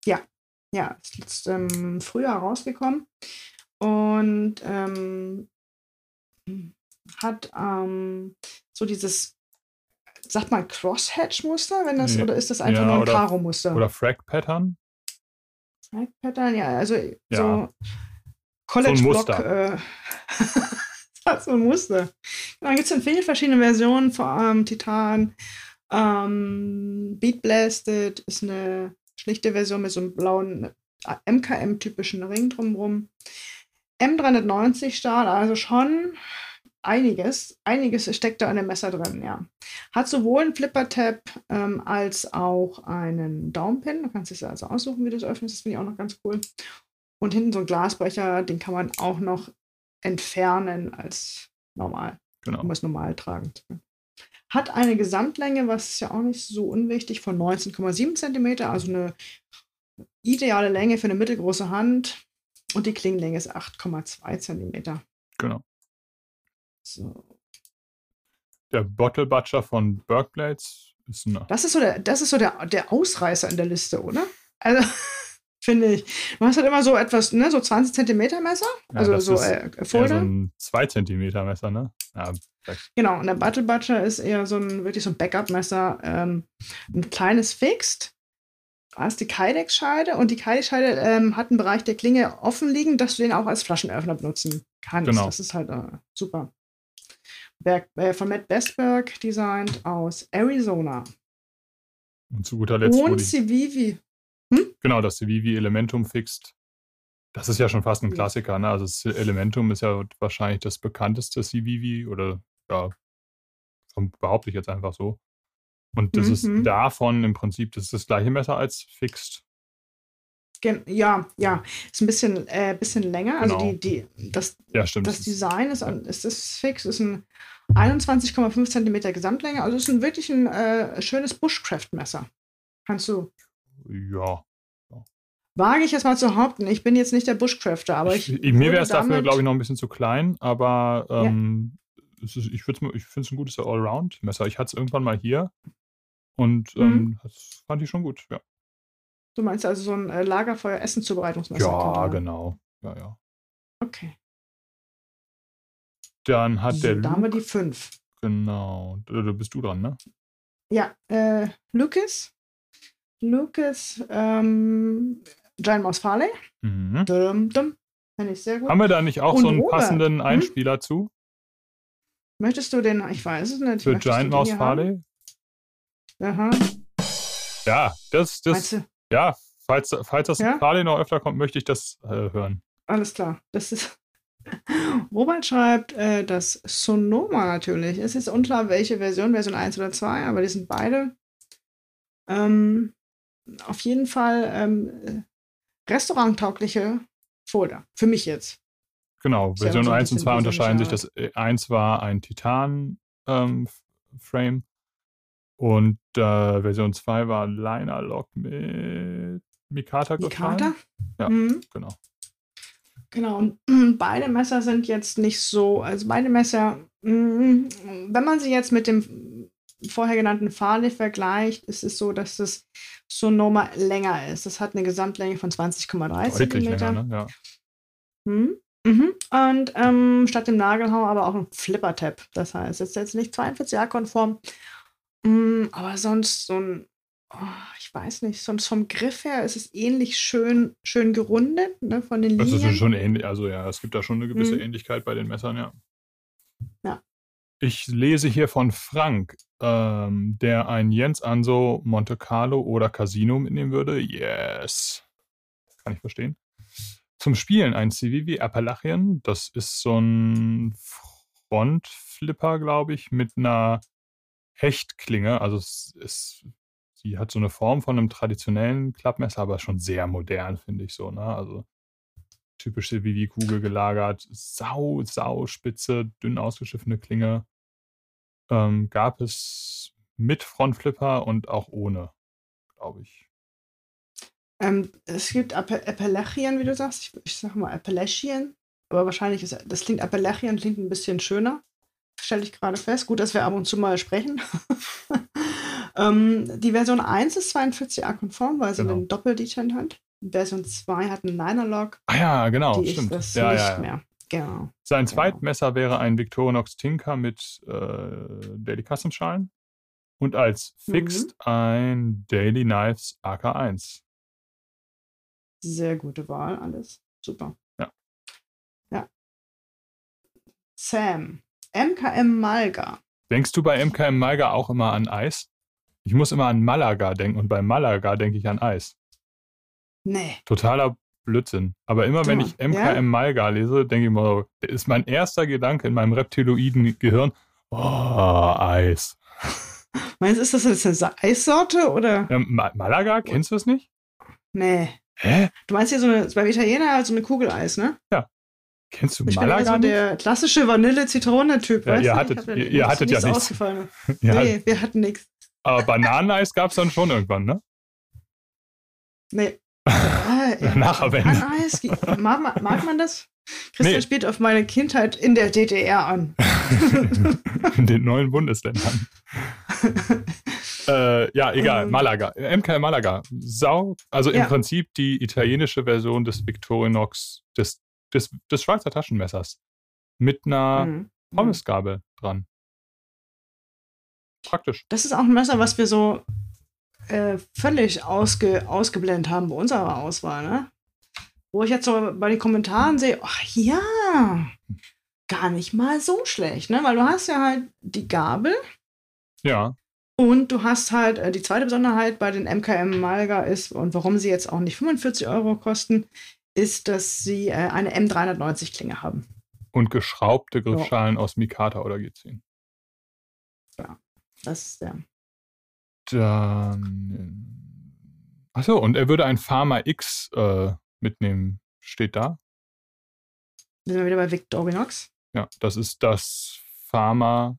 ja, ja, ist jetzt ähm, Frühjahr rausgekommen und ähm, hat ähm, so dieses, sagt man Crosshatch-Muster, wenn das, nee. oder ist das einfach ja, nur ein Karo-Muster? Oder Frag-Pattern? Frag-Pattern, ja, also ja. so College-Block. So äh, [LAUGHS] hat so ein Muster. Dann gibt es in vielen verschiedenen Versionen, vor allem Titan. Ähm, Beat Blasted ist eine schlichte Version mit so einem blauen MKM-typischen Ring drumherum. M390 Stahl, also schon einiges. Einiges steckt da in dem Messer drin, ja. Hat sowohl einen Flipper-Tab ähm, als auch einen Daumenpin. Du kannst es also aussuchen, wie du es öffnest. Das finde ich auch noch ganz cool. Und hinten so ein Glasbrecher, den kann man auch noch entfernen als normal. Genau. Um es normal tragen zu können. Hat eine Gesamtlänge, was ist ja auch nicht so unwichtig, von 19,7 cm, also eine ideale Länge für eine mittelgroße Hand. Und die Klingenlänge ist 8,2 cm. Genau. So. Der Bottle Butcher von Bergblades ist eine. Das ist so der, das ist so der, der Ausreißer in der Liste, oder? Also, [LAUGHS] finde ich. Du hast halt immer so etwas, ne, so 20 cm Messer. Also ja, so äh, Folder. so ein 2 cm Messer, ne? Ja, Genau, und der Battle Butcher ist eher so ein, wirklich so ein Backup-Messer, ähm, ein kleines Fixed. Da ist die Kydex-Scheide und die Kydex-Scheide ähm, hat einen Bereich der Klinge offen liegen, dass du den auch als Flaschenöffner benutzen kannst. Genau. Das ist halt äh, super. Berg, äh, von Matt Bestberg designt aus Arizona. Und zu guter Letzt. Und Civivi. Hm? Genau, das Civivi Elementum Fixed. Das ist ja schon fast ein Klassiker, ne? Also das Elementum ist ja wahrscheinlich das bekannteste Civivi oder ja, behaupte ich jetzt einfach so. Und das mhm. ist davon im Prinzip, das ist das gleiche Messer als Fixed. Ja, ja, ist ein bisschen, äh, bisschen länger. Also genau. Die, die, das, ja, das Design ist, ist das fix, ist ein 21,5 cm Gesamtlänge. Also ist ein wirklich ein äh, schönes Bushcraft-Messer. Kannst du. Ja. Wage ich jetzt mal zu behaupten. Ich bin jetzt nicht der Bushcrafter, aber ich. ich mir wäre es dafür, glaube ich, noch ein bisschen zu klein, aber ähm, ja. ist, ich, ich finde es ein gutes Allround-Messer. Ich hatte es irgendwann mal hier und mhm. ähm, das fand ich schon gut, ja. Du meinst also so ein äh, Lagerfeuer-Essen-Zubereitungsmesser? Ja, genau. Ja, ja. Okay. Dann hat so, der. Da haben wir die fünf. Genau. Da bist du dran, ne? Ja, äh, Lucas. Lucas, ähm, Giant Mouse Farley. Mhm. Dum, dum. Finde ich sehr gut. Haben wir da nicht auch Und so einen Robert. passenden hm? Einspieler hm? zu? Möchtest du den, ich weiß es nicht. Für Giant Mouse Farley? Aha. Ja, das, das, ja, falls, falls das ja? Farley noch öfter kommt, möchte ich das äh, hören. Alles klar. Das ist. [LAUGHS] Robert schreibt, äh, das Sonoma natürlich. Es ist unklar, welche Version, Version 1 oder 2, aber die sind beide ähm, auf jeden Fall ähm, restauranttaugliche Folder. Für mich jetzt. Genau, Version 1 und 2 unterscheiden sich. Das 1 äh, war ein Titan-Frame ähm, und äh, Version 2 war Liner Lock mit Mikata. Mikata? Ja, mhm. genau. Genau, und [CLEARS THROAT] beide Messer sind jetzt nicht so, also beide Messer, mm, wenn man sie jetzt mit dem vorher genannten Farley vergleicht, ist es so, dass das Sonoma länger ist. Das hat eine Gesamtlänge von 20,3 cm. Ne? Ja. Hm? Mhm. Und ähm, statt dem Nagelhau aber auch ein Flipper-Tab. Das heißt, es ist jetzt nicht 42a-konform, mm, aber sonst so ein Oh, ich weiß nicht, sonst vom Griff her ist es ähnlich schön, schön gerundet, ne, von den Linien. Das ist schon ähnlich, also ja, es gibt da schon eine gewisse mhm. Ähnlichkeit bei den Messern, ja. Ja. Ich lese hier von Frank, ähm, der ein Jens Anso, Monte Carlo oder Casino mitnehmen würde. Yes. Kann ich verstehen. Zum Spielen ein Civivi Appalachian. Das ist so ein Frontflipper, glaube ich, mit einer Hechtklinge. Also es ist die hat so eine Form von einem traditionellen Klappmesser, aber schon sehr modern, finde ich so. Ne? Also typische Vivi-Kugel gelagert, sau, sau spitze, dünn ausgeschiffene Klinge. Ähm, gab es mit Frontflipper und auch ohne, glaube ich. Ähm, es gibt App Appalachian, wie du sagst. Ich, ich sage mal Appalachian, aber wahrscheinlich ist das klingt Appalachian klingt ein bisschen schöner. Stelle ich gerade fest. Gut, dass wir ab und zu mal sprechen. [LAUGHS] Ähm, die Version 1 ist 42a-konform, weil sie genau. einen Doppel-Detent hat. Version 2 hat einen Liner-Lock. Ah ja, genau, die stimmt. Ist das ja, nicht ja, ja. mehr. Genau. Sein genau. Zweitmesser wäre ein Victorinox Tinker mit äh, Daily Custom Schalen und als Fixed mhm. ein Daily Knives AK1. Sehr gute Wahl, alles. Super. Ja. Ja. Sam. MKM Malga. Denkst du bei MKM Malga auch immer an Eis? Ich muss immer an Malaga denken und bei Malaga denke ich an Eis. Nee. Totaler Blödsinn. Aber immer wenn ich MKM ja? Malga lese, denke ich mal, ist mein erster Gedanke in meinem reptiloiden Gehirn, oh, Eis. [LAUGHS] Meinst du, ist das jetzt eine Eissorte oder? Ja, Malaga, kennst du das nicht? Nee. Hä? Du meinst hier so eine, beim Italiener halt so eine Kugeleis, ne? Ja. Kennst du ich Malaga? Ich bin also der klassische Vanille-Zitrone-Typ, ja, weißt ihr Hattet, ihr, ihr hattet ja nichts. Ausgefallen. [LAUGHS] nee, wir hatten nichts. Aber Bananeneis gab es dann schon irgendwann, ne? Nee. Äh, Nachverwenden. Bananeneis, mag, mag man das? Christian nee. spielt auf meine Kindheit in der DDR an. [LAUGHS] in den neuen Bundesländern. äh, ja, egal. Ähm, Malaga. MK Malaga. Sau. Also im ja. Prinzip die italienische Version des Victorinox, des, des, des Schweizer Taschenmessers. Mit einer mhm. Pommesgabel dran. Praktisch. Das ist auch ein Messer, was wir so äh, völlig ausge, ausgeblendet haben bei unserer Auswahl, ne? Wo ich jetzt so bei den Kommentaren sehe, ach ja, gar nicht mal so schlecht, ne? Weil du hast ja halt die Gabel. Ja. Und du hast halt, äh, die zweite Besonderheit bei den MKM Malga ist, und warum sie jetzt auch nicht 45 Euro kosten, ist, dass sie äh, eine M390 Klinge haben. Und geschraubte Griffschalen ja. aus Mikata oder G10. Ja. Das ist der. Dann. Achso, und er würde ein Pharma X äh, mitnehmen. Steht da? Sind wir wieder bei Victorinox? Ja, das ist das Pharma,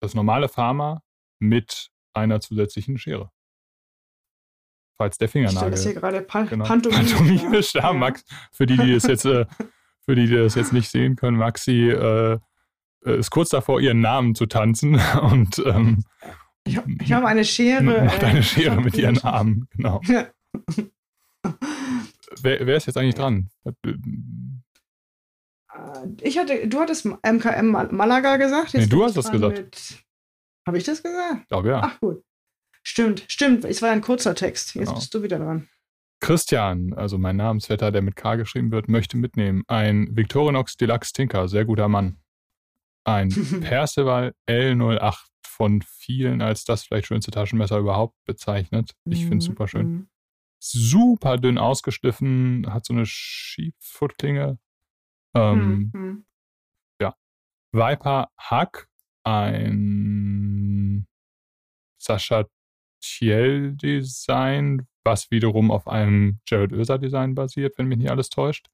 das normale Pharma mit einer zusätzlichen Schere. falls der Fingernagel. Ich das hier gerade pa genau. pantomimisch, pantomimisch da, ja. Max, für die, die das jetzt, äh, für die, die das jetzt nicht sehen können, Maxi äh, äh ist kurz davor, ihren Namen zu tanzen [LAUGHS] und ähm, ich, ich habe eine Schere. Macht eine Schere mit ihren [LAUGHS] Armen, genau. wer, wer, ist jetzt eigentlich dran? Ich hatte, du hattest MKM Malaga gesagt. Jetzt nee, du hast das gesagt. Habe ich das gesagt? Ich glaube ja. Ach gut. Stimmt, stimmt. Es war ein kurzer Text. Jetzt genau. bist du wieder dran. Christian, also mein Namensvetter, der mit K geschrieben wird, möchte mitnehmen. Ein Victorinox Deluxe Tinker, sehr guter Mann. Ein [LAUGHS] Percival L08 von vielen als das vielleicht schönste Taschenmesser überhaupt bezeichnet. Ich finde es mhm, super schön. Mhm. Super dünn ausgeschliffen, hat so eine Sheepfoot-Klinge. Ähm, mhm. Ja. Viper Hack, ein Sascha Thiel Design, was wiederum auf einem Jared Oeser Design basiert, wenn mich nicht alles täuscht.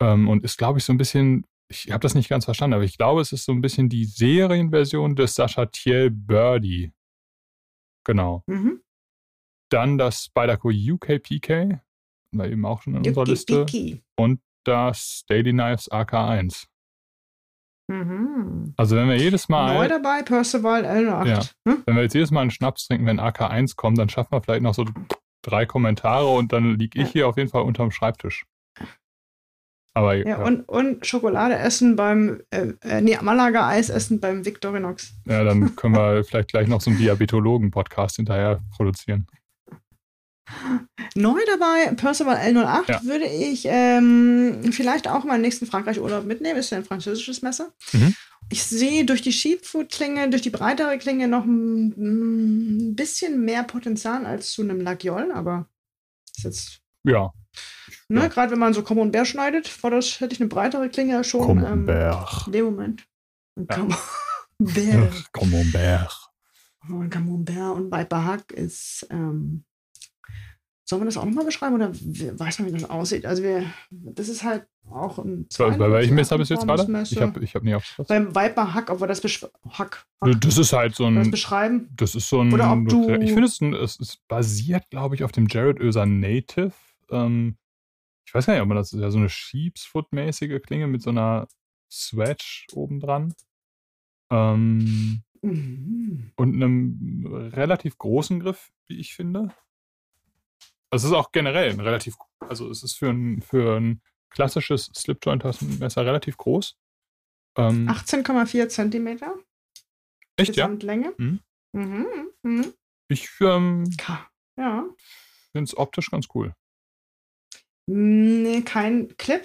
Ähm, und ist, glaube ich, so ein bisschen, ich habe das nicht ganz verstanden, aber ich glaube, es ist so ein bisschen die Serienversion des Sascha Thiel Birdie. Genau. Mhm. Dann das Spyderco UK PK, war eben auch schon in unserer Liste. Und das Daily Knives AK1. Mhm. Also wenn wir jedes Mal. Neu dabei, Percival L8. Ja, hm? Wenn wir jetzt jedes Mal einen Schnaps trinken, wenn AK1 kommt, dann schaffen wir vielleicht noch so drei Kommentare und dann liege ich ja. hier auf jeden Fall unterm Schreibtisch. Aber, ja, ja. Und, und Schokolade essen beim, äh, äh nee, Malaga-Eis essen beim Victorinox. Ja, dann können wir [LAUGHS] vielleicht gleich noch so einen Diabetologen-Podcast hinterher produzieren. Neu dabei, Percival L08 ja. würde ich ähm, vielleicht auch mal nächsten Frankreich-Urlaub mitnehmen. Ist ja ein französisches Messer. Mhm. Ich sehe durch die Sheepfoot-Klinge, durch die breitere Klinge noch ein, ein bisschen mehr Potenzial als zu einem Lagiol, aber ist jetzt. Ja. Ne, ja. Gerade wenn man so Camembert schneidet, war das, hätte ich eine breitere Klinge schon. Camembert. Ähm, in dem Moment. Ja. Camembert. Camembert. Und Camembert und bei Bahag ist. Ähm, Sollen wir das auch nochmal beschreiben oder weiß man, wie das aussieht? Also wir, das ist halt auch ein Bei welchem Messer bist du jetzt gerade? Ich habe ich hab nie aufgepasst. Beim Viper Hack, ob wir das Hack, Hack. Das ist halt so ein. Das beschreiben? Das ist so ein. Oder ob du, ich finde, es, es, es basiert, glaube ich, auf dem Jared Oeser Native. Ähm, ich weiß gar nicht, ob man das ist ja so eine Sheepsfoot-mäßige Klinge mit so einer Swatch obendran. Ähm, mhm. Und einem relativ großen Griff, wie ich finde. Also es ist auch generell ein relativ, also es ist für ein, für ein klassisches Slipjoint-Taschenmesser relativ groß. Ähm, 18,4 Zentimeter. Echt, Gesamtlänge. ja? Mhm. Mhm, mhm. Ich ähm, ja. finde es optisch ganz cool. Nee, kein Clip.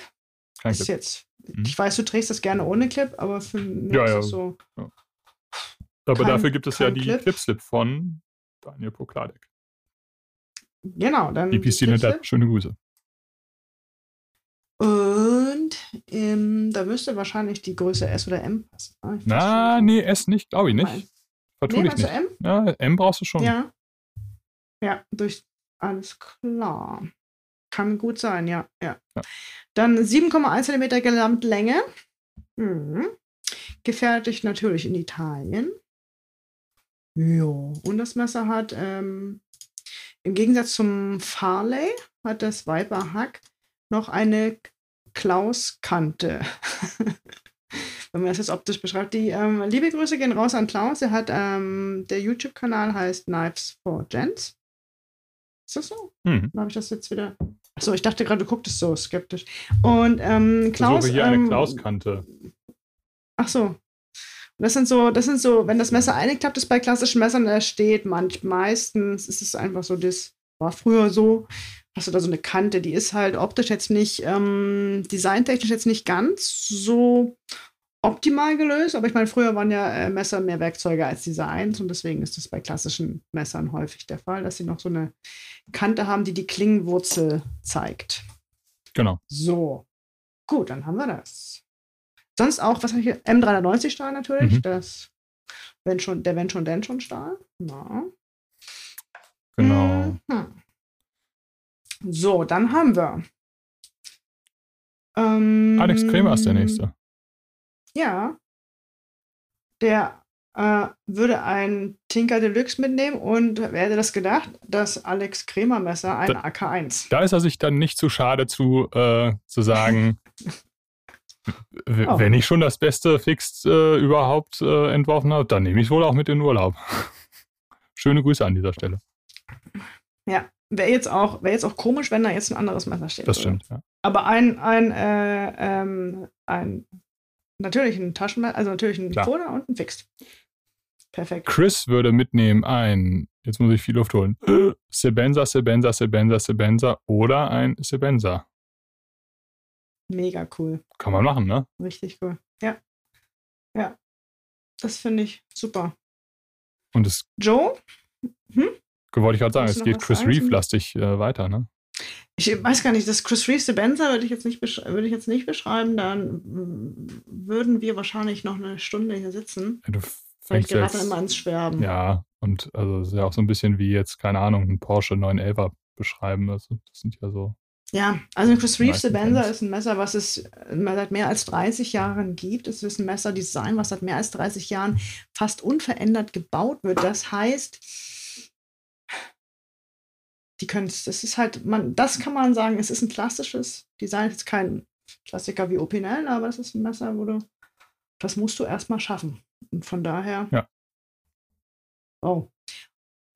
Kein ist Clip. jetzt. Mhm. Ich weiß, du trägst das gerne ohne Clip, aber für mich ja, ja. ist es so. Ja. Aber kein, dafür gibt es ja die Clip. Clip-Slip von Daniel Pokladek. Genau, dann. Die Piscine da, schöne Grüße. Und ähm, da müsste wahrscheinlich die Größe S oder M passen. Ah, Na, nee, S nicht, glaube ich nicht. Vertue nee, ich nicht. M? Ja, M brauchst du schon. Ja. Ja, durch alles klar. Kann gut sein, ja. ja. ja. Dann 7,1 cm Gesamtlänge. Mhm. Gefertigt natürlich in Italien. Ja. Und das Messer hat ähm, im Gegensatz zum Farley hat das Viper Hack noch eine Klaus-Kante. [LAUGHS] Wenn man das jetzt optisch beschreibt. Die ähm, liebe Grüße gehen raus an Klaus. Er hat, ähm, der YouTube-Kanal heißt Knives for Gents. Ist das so? Mhm. Habe ich das jetzt wieder. Achso, ich dachte gerade, du gucktest so skeptisch. Und ähm, Klaus. Ich hier ähm, eine Klaus-Kante. Ach so. das sind so, das sind so, wenn das Messer eingeklappt ist bei klassischen Messern, da steht manch, meistens ist es einfach so das, war früher so, hast du da so eine Kante, die ist halt optisch jetzt nicht, ähm, designtechnisch jetzt nicht ganz so optimal gelöst, aber ich meine, früher waren ja äh, Messer mehr Werkzeuge als Designs und deswegen ist das bei klassischen Messern häufig der Fall, dass sie noch so eine Kante haben, die die Klingenwurzel zeigt. Genau. So. Gut, dann haben wir das. Sonst auch, was habe ich hier? M390 Stahl natürlich. Mhm. Das, wenn schon, der wenn schon, denn schon Stahl. Ja. Genau. Mhm. So, dann haben wir. Ähm, Alex Kremer ist der nächste. Ja. Der äh, würde ein Tinker Deluxe mitnehmen und wer hätte das gedacht? Das Alex Kremer Messer, ein da, AK1. Da ist er sich dann nicht zu schade zu, äh, zu sagen, [LAUGHS] oh. wenn ich schon das beste Fix äh, überhaupt äh, entworfen habe, dann nehme ich es wohl auch mit in Urlaub. [LAUGHS] Schöne Grüße an dieser Stelle. Ja, wäre jetzt auch, wäre jetzt auch komisch, wenn da jetzt ein anderes Messer steht. Das stimmt, ja. Aber ein, ein, äh, ähm, ein natürlich ein Taschenmesser, also natürlich ein Coder und ein Fixed. Perfekt. Chris würde mitnehmen ein, jetzt muss ich viel Luft holen, [GASPS] Sebenza, Sebenza, Sebenza, Sebenza oder ein Sebenza. Mega cool. Kann man machen, ne? Richtig cool. Ja. Ja. Das finde ich super. Und es. Joe? Hm? Wollte ich gerade sagen, es geht Chris Reeve-lastig äh, weiter, ne? Ich weiß gar nicht, das Chris Reeve Sebenza würde ich jetzt nicht würde ich jetzt nicht beschreiben, dann würden wir wahrscheinlich noch eine Stunde hier sitzen. Ja, du weil ich gerate immer ans Schwärmen. Ja, und also es ist ja auch so ein bisschen wie jetzt, keine Ahnung, ein Porsche 911 beschreiben. Also das sind ja so. Ja, also Chris Reeves Sebenza ist ein Messer, was es seit mehr als 30 Jahren gibt. Es ist ein Messerdesign, was seit mehr als 30 Jahren fast unverändert gebaut wird. Das heißt, die können es, das ist halt, man, das kann man sagen, es ist ein klassisches Design, es ist kein Klassiker wie Opinel, aber es ist ein Messer, wo du, das musst du erstmal schaffen. Und von daher. Ja. Oh.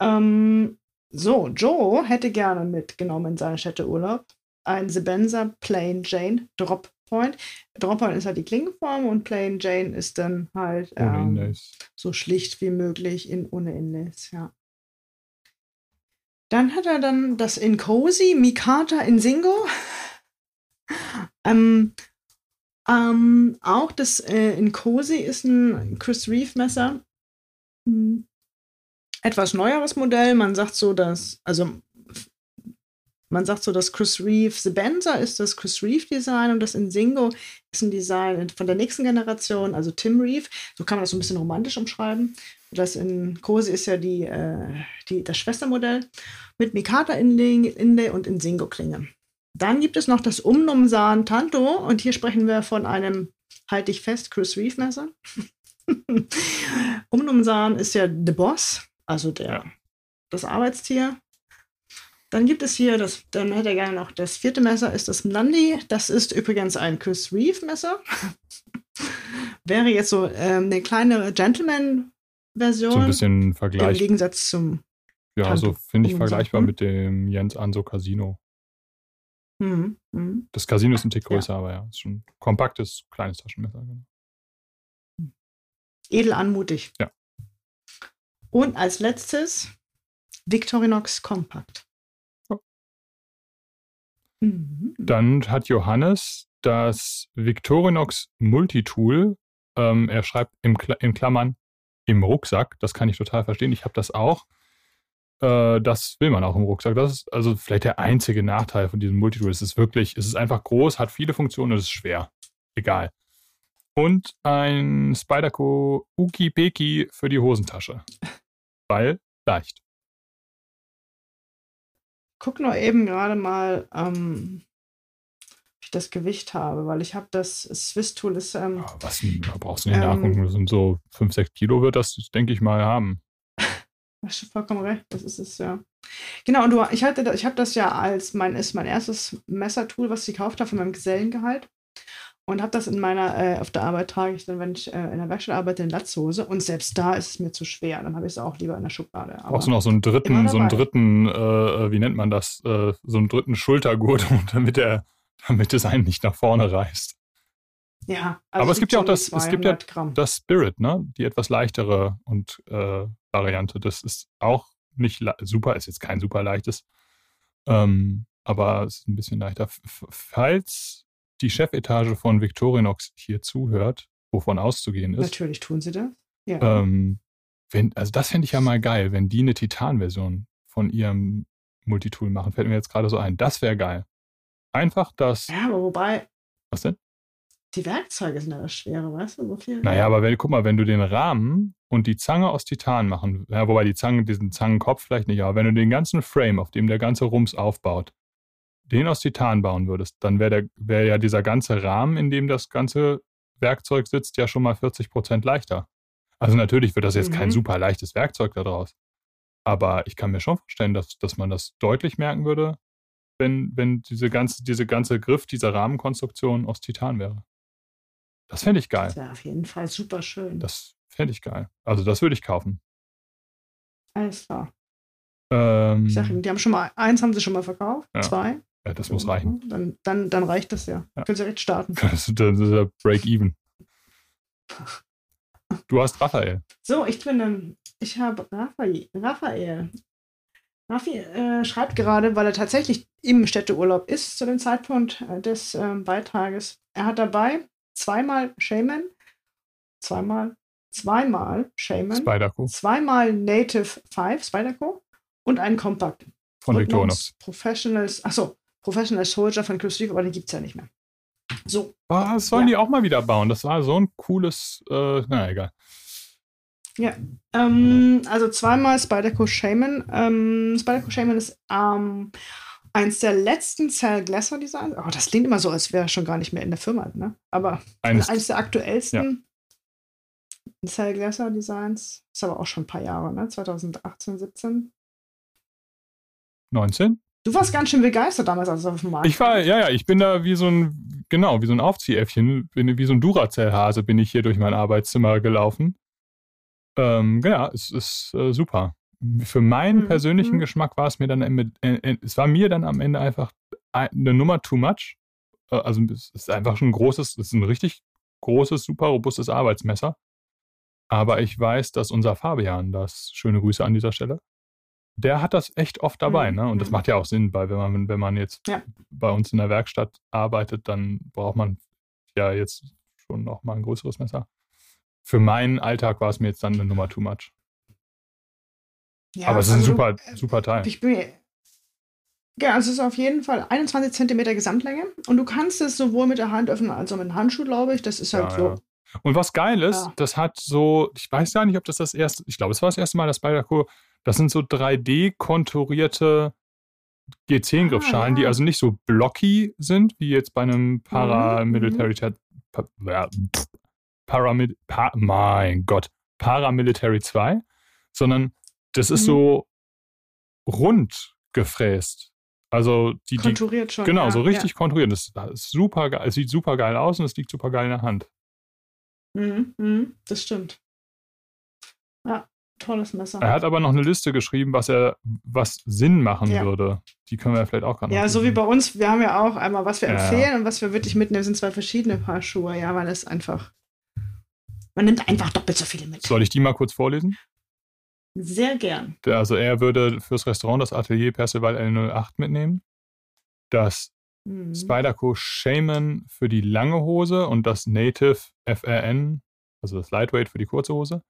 Ähm, so, Joe hätte gerne mitgenommen in seinen Städteurlaub ein Sebenza Plain Jane Drop Point. Drop Point ist halt die Klingenform und Plain Jane ist dann halt ähm, so schlicht wie möglich in ohne Inlays, ja. Dann hat er dann das in Cozy, Mikata in Singo. ähm, ähm, auch das äh, in Cozy ist ein Chris Reeve Messer. Hm. Etwas neueres Modell. Man sagt so, dass, also man sagt so, dass Chris Reeve The Benzer ist das Chris Reeve Design und das in Singo ist ein Design von der nächsten Generation, also Tim Reeve. So kann man das so ein bisschen romantisch umschreiben. Das in Cosi ist ja die, äh, die, das Schwestermodell mit Mikata Inlay und in Singo Klinge. Dann gibt es noch das Umnumsan Tanto und hier sprechen wir von einem, halte ich fest, Chris Reeve Messer. [LAUGHS] Umnumsan ist ja The Boss, also der, das Arbeitstier. Dann gibt es hier, das, dann hätte er gerne noch das vierte Messer, ist das Mlandi. Das ist übrigens ein Chris Reeve Messer. [LAUGHS] Wäre jetzt so ähm, eine kleine Gentleman-Version. So ein bisschen Vergleich. Im Gegensatz zum. Ja, Tanto so finde ich vergleichbar mit dem Jens Anso Casino. Mhm. Mhm. Das Casino ist ein Tick größer, ja. aber ja, ist schon ein kompaktes, kleines Taschenmesser. Genau. Edel anmutig. Ja. Und als letztes Victorinox Compact. Oh. Mhm. Dann hat Johannes das Victorinox Multitool. Ähm, er schreibt im Kla in Klammern im Rucksack. Das kann ich total verstehen. Ich habe das auch. Äh, das will man auch im Rucksack. Das ist also vielleicht der einzige Nachteil von diesem Multitool. Es ist wirklich, es ist einfach groß, hat viele Funktionen und es ist schwer. Egal. Und ein Spyderco Uki Peki für die Hosentasche. [LAUGHS] Weil leicht. Guck nur eben gerade mal, ähm, ich das Gewicht habe, weil ich habe das Swiss Tool ist. Ähm, ja, was da brauchst du nicht ähm, nachgucken. Das sind so 5, 6 Kilo wird das, denke ich mal, haben. [LAUGHS] Hast du vollkommen recht, das ist es ja. Genau, und du, ich hatte, ich habe das ja als mein, ist mein erstes Messertool, was ich gekauft habe von meinem Gesellengehalt. Und habe das in meiner, äh, auf der Arbeit trage ich dann, wenn ich äh, in der Werkstatt arbeite, in Latzhose. Und selbst da ist es mir zu schwer. Dann habe ich es auch lieber in der Schublade. Brauchst du noch so einen dritten, so einen dritten, äh, wie nennt man das, äh, so einen dritten Schultergurt, [LAUGHS] damit der, damit es einen nicht nach vorne reißt. Ja, also aber es gibt ja auch das, es gibt ja Gramm. das Spirit, ne? Die etwas leichtere und äh, Variante. Das ist auch nicht super, ist jetzt kein super leichtes, ähm, aber es ist ein bisschen leichter. F falls die Chefetage von Victorinox hier zuhört, wovon auszugehen ist. Natürlich tun sie das. Ja. Ähm, wenn, also das fände ich ja mal geil, wenn die eine Titan-Version von ihrem Multitool machen. Fällt mir jetzt gerade so ein. Das wäre geil. Einfach das. Ja, aber wobei. Was denn? Die Werkzeuge sind ja das Schwere, weißt du? So viel naja, aber wenn, guck mal, wenn du den Rahmen und die Zange aus Titan machen, ja, wobei die Zange, diesen Zangenkopf vielleicht nicht, aber wenn du den ganzen Frame, auf dem der ganze Rums aufbaut, den aus Titan bauen würdest, dann wäre wär ja dieser ganze Rahmen, in dem das ganze Werkzeug sitzt, ja schon mal 40 Prozent leichter. Also natürlich wird das jetzt mhm. kein super leichtes Werkzeug daraus. Aber ich kann mir schon vorstellen, dass, dass man das deutlich merken würde, wenn, wenn diese ganze, diese ganze Griff dieser Rahmenkonstruktion aus Titan wäre. Das fände ich geil. Das wäre auf jeden Fall super schön. Das fände ich geil. Also das würde ich kaufen. Alles klar. Ähm, ich sag Ihnen, die haben schon mal, eins haben sie schon mal verkauft, ja. zwei. Ja, das muss reichen. Dann, dann, dann reicht das ja. ja. Können Sie direkt starten. [LAUGHS] Das ist, das ist ja Break-Even. [LAUGHS] Du hast Raphael. So, ich bin, ich habe Raphael. Raphael. Raffi äh, schreibt gerade, weil er tatsächlich im Städteurlaub ist zu dem Zeitpunkt äh, des äh, Beitrages. Er hat dabei zweimal Shaman, zweimal, zweimal Shaman, Spyderco. zweimal Native 5 Spyderco und einen Compact. Von Victorinox. Professionals, achso, Professional Soldier von Chris aber den gibt es ja nicht mehr. So. Oh, das sollen ja. die auch mal wieder bauen. Das war so ein cooles, äh, na egal. Ja, ähm, also zweimal Spyderco Shaman. Ähm, Spyderco Shaman ist ähm, eins der letzten Cell Glasser Designs. Oh, das klingt immer so, als wäre er schon gar nicht mehr in der Firma, ne? Aber eines, eines der aktuellsten ja. Cell Glasser Designs. Ist aber auch schon ein paar Jahre, ne? 2018, 17. 19? Du warst ganz schön begeistert damals, als es auf dem Markt Ich war, ja, ja, ich bin da wie so ein, genau, wie so ein Aufziehäffchen, bin, wie so ein Duracell-Hase bin ich hier durch mein Arbeitszimmer gelaufen. Ähm, ja, es ist äh, super. Für meinen mhm. persönlichen mhm. Geschmack war es mir dann, äh, äh, es war mir dann am Ende einfach eine Nummer too much. Äh, also es ist einfach schon ein großes, es ist ein richtig großes, super robustes Arbeitsmesser. Aber ich weiß, dass unser Fabian, das schöne Grüße an dieser Stelle, der hat das echt oft dabei, mhm. ne? Und das mhm. macht ja auch Sinn, weil wenn man, wenn man jetzt ja. bei uns in der Werkstatt arbeitet, dann braucht man ja jetzt schon noch mal ein größeres Messer für meinen Alltag war es mir jetzt dann eine Nummer too much. Ja, Aber es ist also, ein super, super Teil. Ich bin, ja, es ist auf jeden Fall 21 cm Gesamtlänge und du kannst es sowohl mit der Hand öffnen als auch mit dem Handschuh, glaube ich. Das ist halt ja, so. Ja. Und was geil ist, ja. das hat so, ich weiß gar nicht, ob das das erste, ich glaube, es war das erste Mal, das Spyderco, das sind so 3D-konturierte G10-Griffschalen, ah, die also nicht so blocky sind, wie jetzt bei einem mhm, Paramilitary mhm. Paramil pa mein Gott, Paramilitary 2, sondern das ist mhm. so rund gefräst. Also die, konturiert schon. Genau, ja, so richtig ja. konturiert. Das, das, ist super geil. Es sieht super geil aus und es liegt super geil in der Hand. Mhm, mhm, das stimmt. Ja, tolles Messer. Er hat aber noch eine Liste geschrieben, was er, was Sinn machen ja. würde. Die können wir vielleicht auch gerade Ja, so wie bei uns, wir haben ja auch einmal, was wir empfehlen und was wir wirklich mitnehmen, sind zwei verschiedene Paar Schuhe, ja, weil es einfach man nimmt einfach doppelt so viele mit. Soll ich die mal kurz vorlesen? Sehr gern. Also er würde fürs Restaurant das Atelier Percival L08 mitnehmen, das mhm. Spyderco Shaman für die lange Hose und das Native FRN, also das Lightweight für die kurze Hose.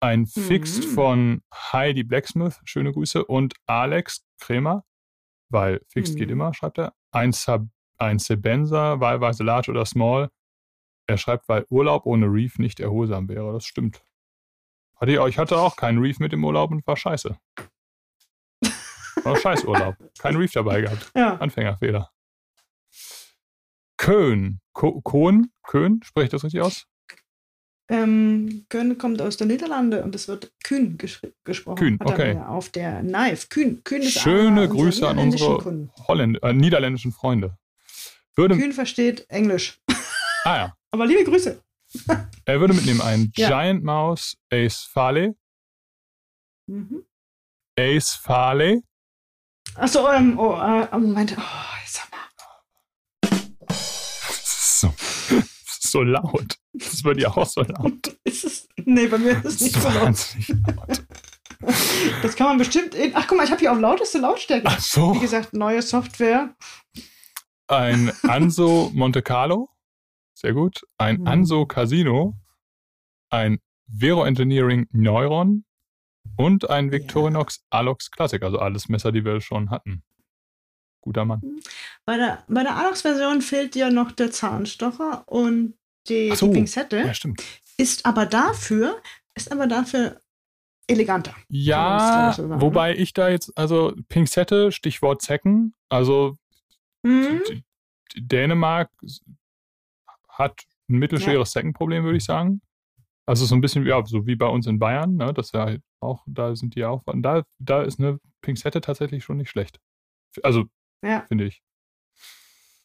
Ein mhm. Fixed von Heidi Blacksmith, schöne Grüße, und Alex Kremer, weil Fixed mhm. geht immer, schreibt er. Ein, Sab ein Sebenza, wahlweise Large oder Small, er schreibt, weil Urlaub ohne Reef nicht erholsam wäre. Das stimmt. Hatte ich, hatte auch keinen Reef mit im Urlaub und war scheiße. War Scheißurlaub. Kein Reef dabei gehabt. Ja. Anfängerfehler. Köln. Kohn? Köln? Spreche ich das richtig aus? Ähm, Köln kommt aus den Niederlanden und es wird Kühn gesprochen. Kühn, okay. Auf der Knife. Kühn. Kühn ist Schöne Grüße an unsere Holländ äh, niederländischen Freunde. Würde, Kühn versteht Englisch. Ah ja. Aber liebe Grüße. [LAUGHS] er würde mitnehmen einen ja. Giant Mouse Ace Farley. Mhm. Ace Farley. Achso, ähm, oh, äh, oh, Moment. Oh, sag mal. So, so laut. Das ist bei dir auch so laut. ist es, nee, bei mir ist es nicht so laut. laut. Das kann man bestimmt. In, ach, guck mal, ich habe hier auch lauteste Lautstärke. Ach so. Wie gesagt, neue Software. Ein Anso Monte Carlo. Sehr gut. Ein mhm. Anso Casino, ein Vero Engineering Neuron und ein Victorinox ja. Alox Classic, also alles Messer, die wir schon hatten. Guter Mann. Mhm. Bei der, bei der Alox-Version fehlt dir noch der Zahnstocher und die, so. die Pinzette. Ja, stimmt. Ist aber dafür, ist aber dafür eleganter. Ja, so sagen, wobei ne? ich da jetzt, also Pinzette, Stichwort Zecken, also mhm. Dänemark hat ein mittelschweres ja. Seckenproblem, würde ich sagen. Also so ein bisschen ja, so wie bei uns in Bayern, ne? Das ja auch, da sind die auch. Da, da ist eine Pinzette tatsächlich schon nicht schlecht. Also, ja. finde ich.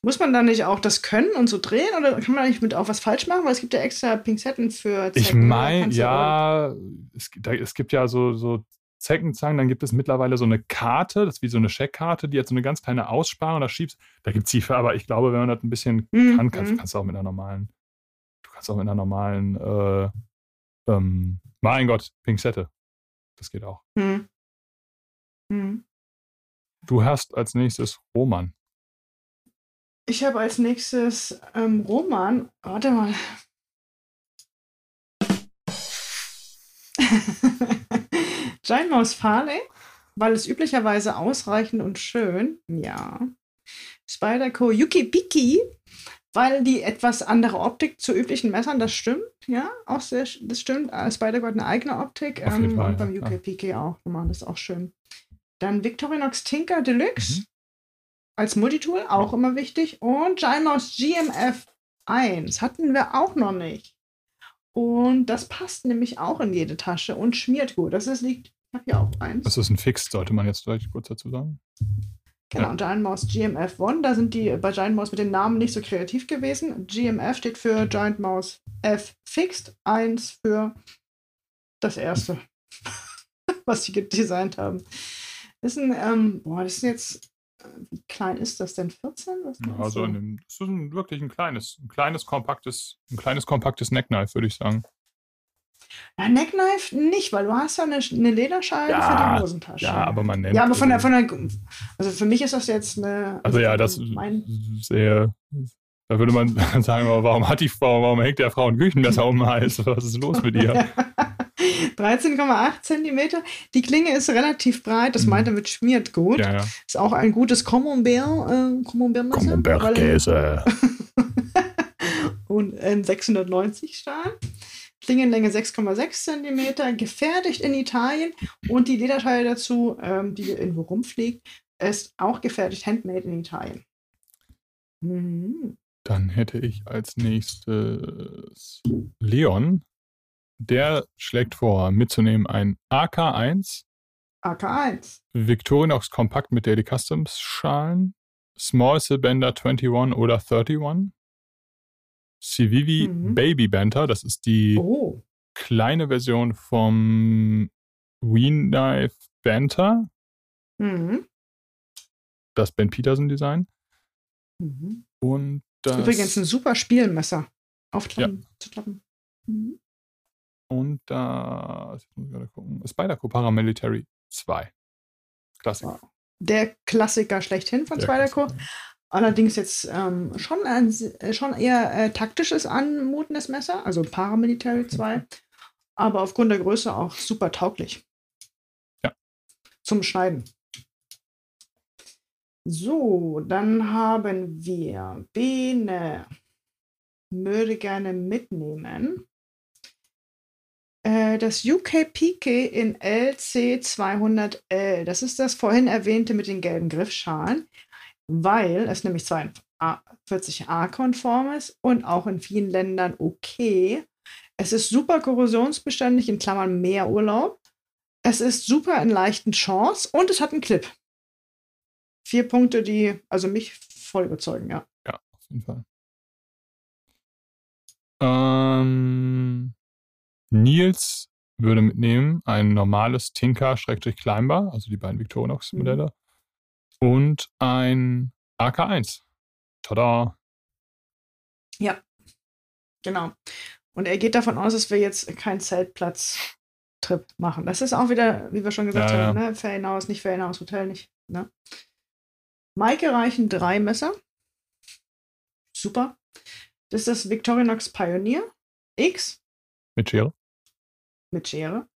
Muss man da nicht auch das können und so drehen oder kann man eigentlich mit auch was falsch machen? Weil es gibt ja extra Pinzetten für Zecken. Ich meine, ja, es, da, es, gibt ja so, so Zeckenzangen, dann gibt es mittlerweile so eine Karte, das ist wie so eine Scheckkarte, die hat so eine ganz kleine Aussparung, da schiebst, da gibt es die für, aber ich glaube, wenn man das ein bisschen mhm. kann, kannst, kannst du auch mit einer normalen, du kannst auch mit einer normalen, äh, ähm, mein Gott, Pinzette. Das geht auch. Mhm. Mhm. Du hast als nächstes Roman. Ich habe als nächstes ähm, Roman. Warte mal. [LAUGHS] Giant Mouse Farley, weil es üblicherweise ausreichend und schön. Ja. Spyderco Yuki Piki, weil die etwas andere Optik zu üblichen Messern, das stimmt. Ja, auch sehr, das stimmt. Äh, Spyderco hat eine eigene Optik. Ähm, Fall, und beim ja, Yuki Piki auch. Das ist auch schön. Dann Victorinox Tinker Deluxe. Mhm als Multitool, auch immer wichtig. Und Ginos GMF 1 hatten wir auch noch nicht. Und das passt nämlich auch in jede Tasche und schmiert gut. Das ist, liegt, ich habe hier auch eins. Das ist ein Fix, sollte man jetzt vielleicht kurz dazu sagen. Genau, ja. Giant Mouse GMF 1. Da sind die bei Giant Mouse mit den Namen nicht so kreativ gewesen. GMF steht für Giant Mouse F Fixed, 1 für das erste, [LAUGHS] was sie designt haben. Das ist ein, ähm, boah, das ist jetzt wie klein ist das denn? 14? Ja, also dem, das ist ein, wirklich ein kleines, ein kleines, kompaktes, ein kleines, kompaktes Neckknife, würde ich sagen. Ja, Neckknife nicht, weil du hast ja eine, eine Lederscheibe ja, für die Hosentasche. Ja, aber man nennt. Ja, aber von der, von der, also für mich ist das jetzt eine. Also, also ja, das mein, sehr. Da würde man [LAUGHS] sagen, warum hat die Frau, warum hängt der Frau ein Küchenmesser um den Hals? Was ist los mit ihr? [LAUGHS] [LAUGHS] 13,8 Zentimeter. Die Klinge ist relativ breit, das mhm. meint er mit schmiert gut. Ja, ja. Ist auch ein gutes Camembert, äh, Camembert-Messer. Camembert-Käse. [LAUGHS] und in 690 Stahl. Klingenlänge 6,6 cm, gefertigt in Italien und die Lederteile dazu, ähm, die irgendwo rumfliegt, ist auch gefertigt, handmade in Italien. Mhm. Dann hätte ich als nächstes Leon der schlägt vor, mitzunehmen ein AK1. AK1. Victorinox Kompakt mit Daily Customs Schalen. Small Cylinder 21 oder 31. Civivi mhm. Baby Banter, das ist die oh. kleine Version vom Ween Knife Banter. Mhm. Das Ben Peterson Design. Mhm. Und das. Übrigens ein super Spielmesser. Aufklappen, ja. zu klappen. Mhm. Und da, ich muss gerade gucken, Spyderco Paramilitary 2. Klassiker. Der Klassiker schlechthin von Spyderco. Allerdings jetzt ähm, schon, ein, äh, schon eher äh, taktisches anmutendes Messer, also Paramilitary 2. Aber aufgrund der Größe auch super tauglich. Ja. Zum Schneiden. So, dann haben wir Bene. Würde gerne mitnehmen. Äh, das UKPK in LC200L. Das ist das vorhin erwähnte mit den gelben Griffschalen, weil es nämlich 42a-konform ist und auch in vielen Ländern okay. Es ist super korrosionsbeständig, in Klammern mehr Urlaub. Es ist super in leichten Chance und es hat einen Clip. Vier Punkte, die also mich voll überzeugen, ja. Ja, auf jeden Fall. Ähm, Nils würde mitnehmen ein normales Tinker-Climber, also die beiden Victorinox-Modelle, mhm. und ein AK1. Tada! Ja, genau. Und er geht davon aus, dass wir jetzt keinen Zeltplatz-Trip machen. Das ist auch wieder, wie wir schon gesagt ja, haben, ja. ne? Ferienhaus, nicht Ferienhaus, Hotel nicht. Ne? Maike reichen drei Messer. Super. Das ist das Victorinox Pioneer X. Mit Schere? Mit Schere.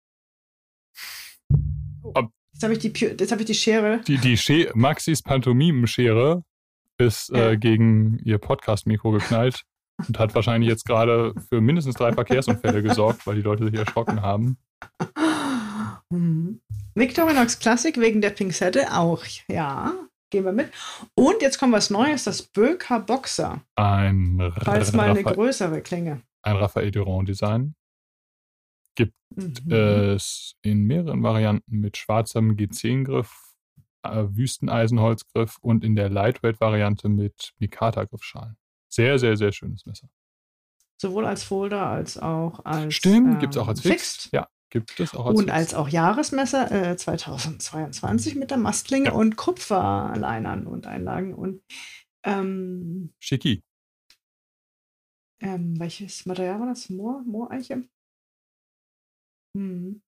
Oh, jetzt habe ich, die, hab ich die Schere. Die, die Sche Maxis Pantomimen-Schere ist äh, ja. äh, gegen ihr Podcast-Mikro geknallt und hat wahrscheinlich jetzt gerade für mindestens drei Verkehrsunfälle gesorgt, weil die Leute sich erschrocken haben. Mhm. Victorinox Classic wegen der Pinzette auch, ja. Gehen wir mit. Und jetzt kommt was Neues, das Böker Boxer. Ein Falls mal eine größere Klinge. Ein Raphael Durand Design. Gibt mhm. es in mehreren Varianten mit schwarzem G10-Griff, äh, Wüsteneisenholzgriff und in der Lightweight-Variante mit Mikata-Griffschalen. Sehr, sehr, sehr schönes Messer. Sowohl als Folder als auch als. Stimmt, ähm, gibt es auch als Fixed. Fixed. Ja, gibt es auch als Und Fixed. als auch Jahresmesser äh, 2022 mit der Mastlinge ja. und Kupferleinern und Einlagen und. Ähm, Schicki. Ähm, welches Material war das? Moor? Mooreiche? Hm.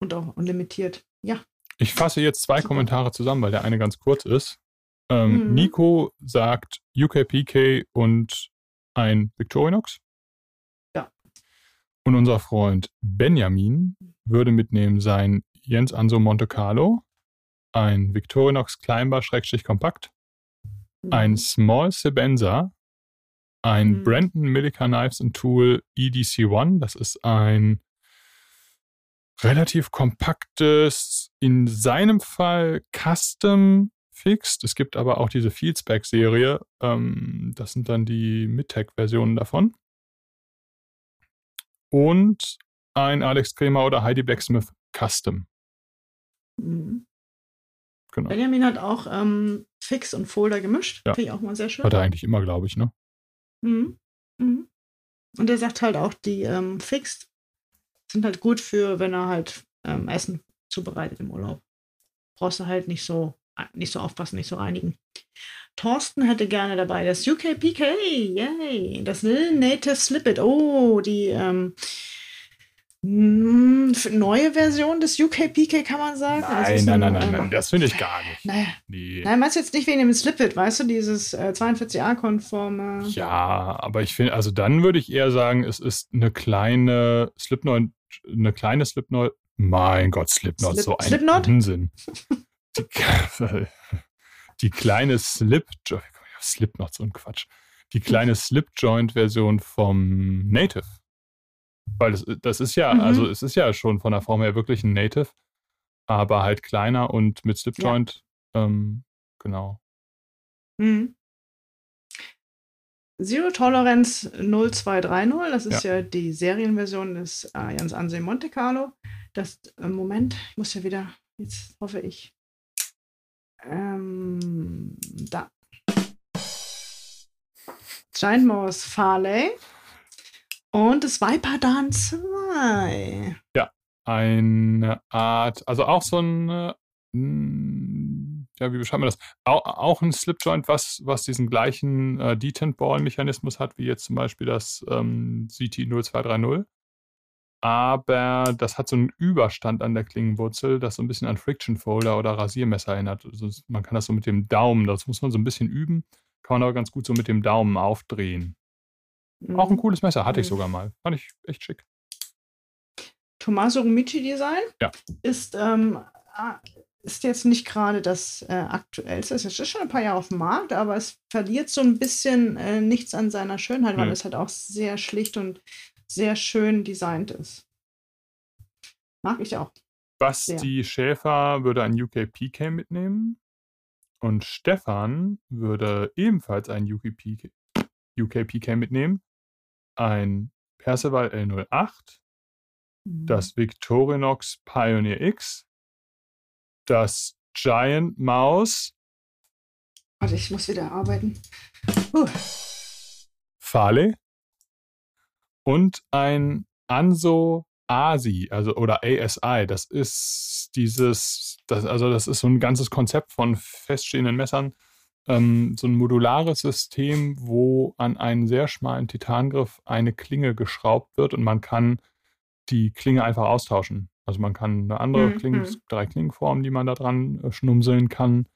Und auch unlimitiert. Ja. Ich fasse jetzt zwei Super. Kommentare zusammen, weil der eine ganz kurz ist. Ähm, mhm. Nico sagt UKPK und ein Victorinox. Ja. Und unser Freund Benjamin würde mitnehmen sein Jens Anso Monte Carlo, ein Victorinox Kleinbar-Kompakt, mhm. ein Small Sebenza, ein mhm. Brandon Millica Knives and Tool EDC1. Das ist ein relativ kompaktes, in seinem Fall Custom Fixed. Es gibt aber auch diese Fieldspec-Serie. Ähm, das sind dann die Midtech-Versionen davon. Und ein Alex Kremer oder Heidi Blacksmith Custom. Mhm. Genau. Benjamin hat auch ähm, Fix und Folder gemischt. Ja. Finde ich auch mal sehr schön. Hat er eigentlich immer, glaube ich, ne? Mhm. Mhm. Und er sagt halt auch, die ähm, Fixed sind halt gut für, wenn er halt ähm, Essen zubereitet im Urlaub. Brauchst du halt nicht so, nicht so aufpassen, nicht so reinigen. Thorsten hätte gerne dabei das UKPK, yay, das Native Slip Oh, die ähm, hm, neue Version des UKPK kann man sagen. Nein, nein, nein, nein, nein, das finde ich gar nicht. Naja. Nee. Nein, meinst du jetzt nicht wegen dem Slipit, weißt du, dieses äh, 42a-konforme. Ja, aber ich finde, also dann würde ich eher sagen, es ist eine kleine Slipknot, eine kleine Slipknot. Mein Gott, Slipknot, Slip, so ein Slipknot? Unsinn. die, [LAUGHS] die kleine Slip, Slipknot, so ein Quatsch. Die kleine Slip-Joint-Version vom Native. Weil das, das ist ja, mhm. also es ist ja schon von der Form her wirklich ein Native, aber halt kleiner und mit Slipjoint. Ja. Ähm, genau. Mhm. Zero Tolerance 0230, das ist ja, ja die Serienversion des äh, Jans Ansehen Monte Carlo. Das, äh, Moment, ich muss ja wieder, jetzt hoffe ich. Ähm, da. Giant Mouse Farley. Und das Viperdan 2. Ja, eine Art, also auch so ein, hm, ja, wie beschreibt man das? Auch, auch ein Slipjoint, was, was diesen gleichen äh, Detent-Ball-Mechanismus hat, wie jetzt zum Beispiel das ähm, CT0230. Aber das hat so einen Überstand an der Klingenwurzel, das so ein bisschen an Friction Folder oder Rasiermesser erinnert. Also man kann das so mit dem Daumen, das muss man so ein bisschen üben, kann man aber ganz gut so mit dem Daumen aufdrehen. Auch ein mhm. cooles Messer, hatte ich mhm. sogar mal. Fand ich echt schick. Tommaso Rumici Design ja. ist, ähm, ist jetzt nicht gerade das äh, aktuellste. Es ist schon ein paar Jahre auf dem Markt, aber es verliert so ein bisschen äh, nichts an seiner Schönheit, weil es halt auch sehr schlicht und sehr schön designt ist. Mag ich auch. Basti Schäfer würde ein UK PK mitnehmen und Stefan würde ebenfalls ein UK PK, UK PK mitnehmen ein Percival L08, mhm. das Victorinox Pioneer X, das Giant Mouse. Warte, ich muss wieder arbeiten. Uh. Farley und ein Anso ASI, also oder ASI. Das ist dieses, das, also das ist so ein ganzes Konzept von feststehenden Messern, ähm, so ein modulares System, wo an einen sehr schmalen Titangriff eine Klinge geschraubt wird und man kann die Klinge einfach austauschen. Also man kann eine andere mhm. Klinge, drei Klingenformen, die man da dran äh, schnumseln kann.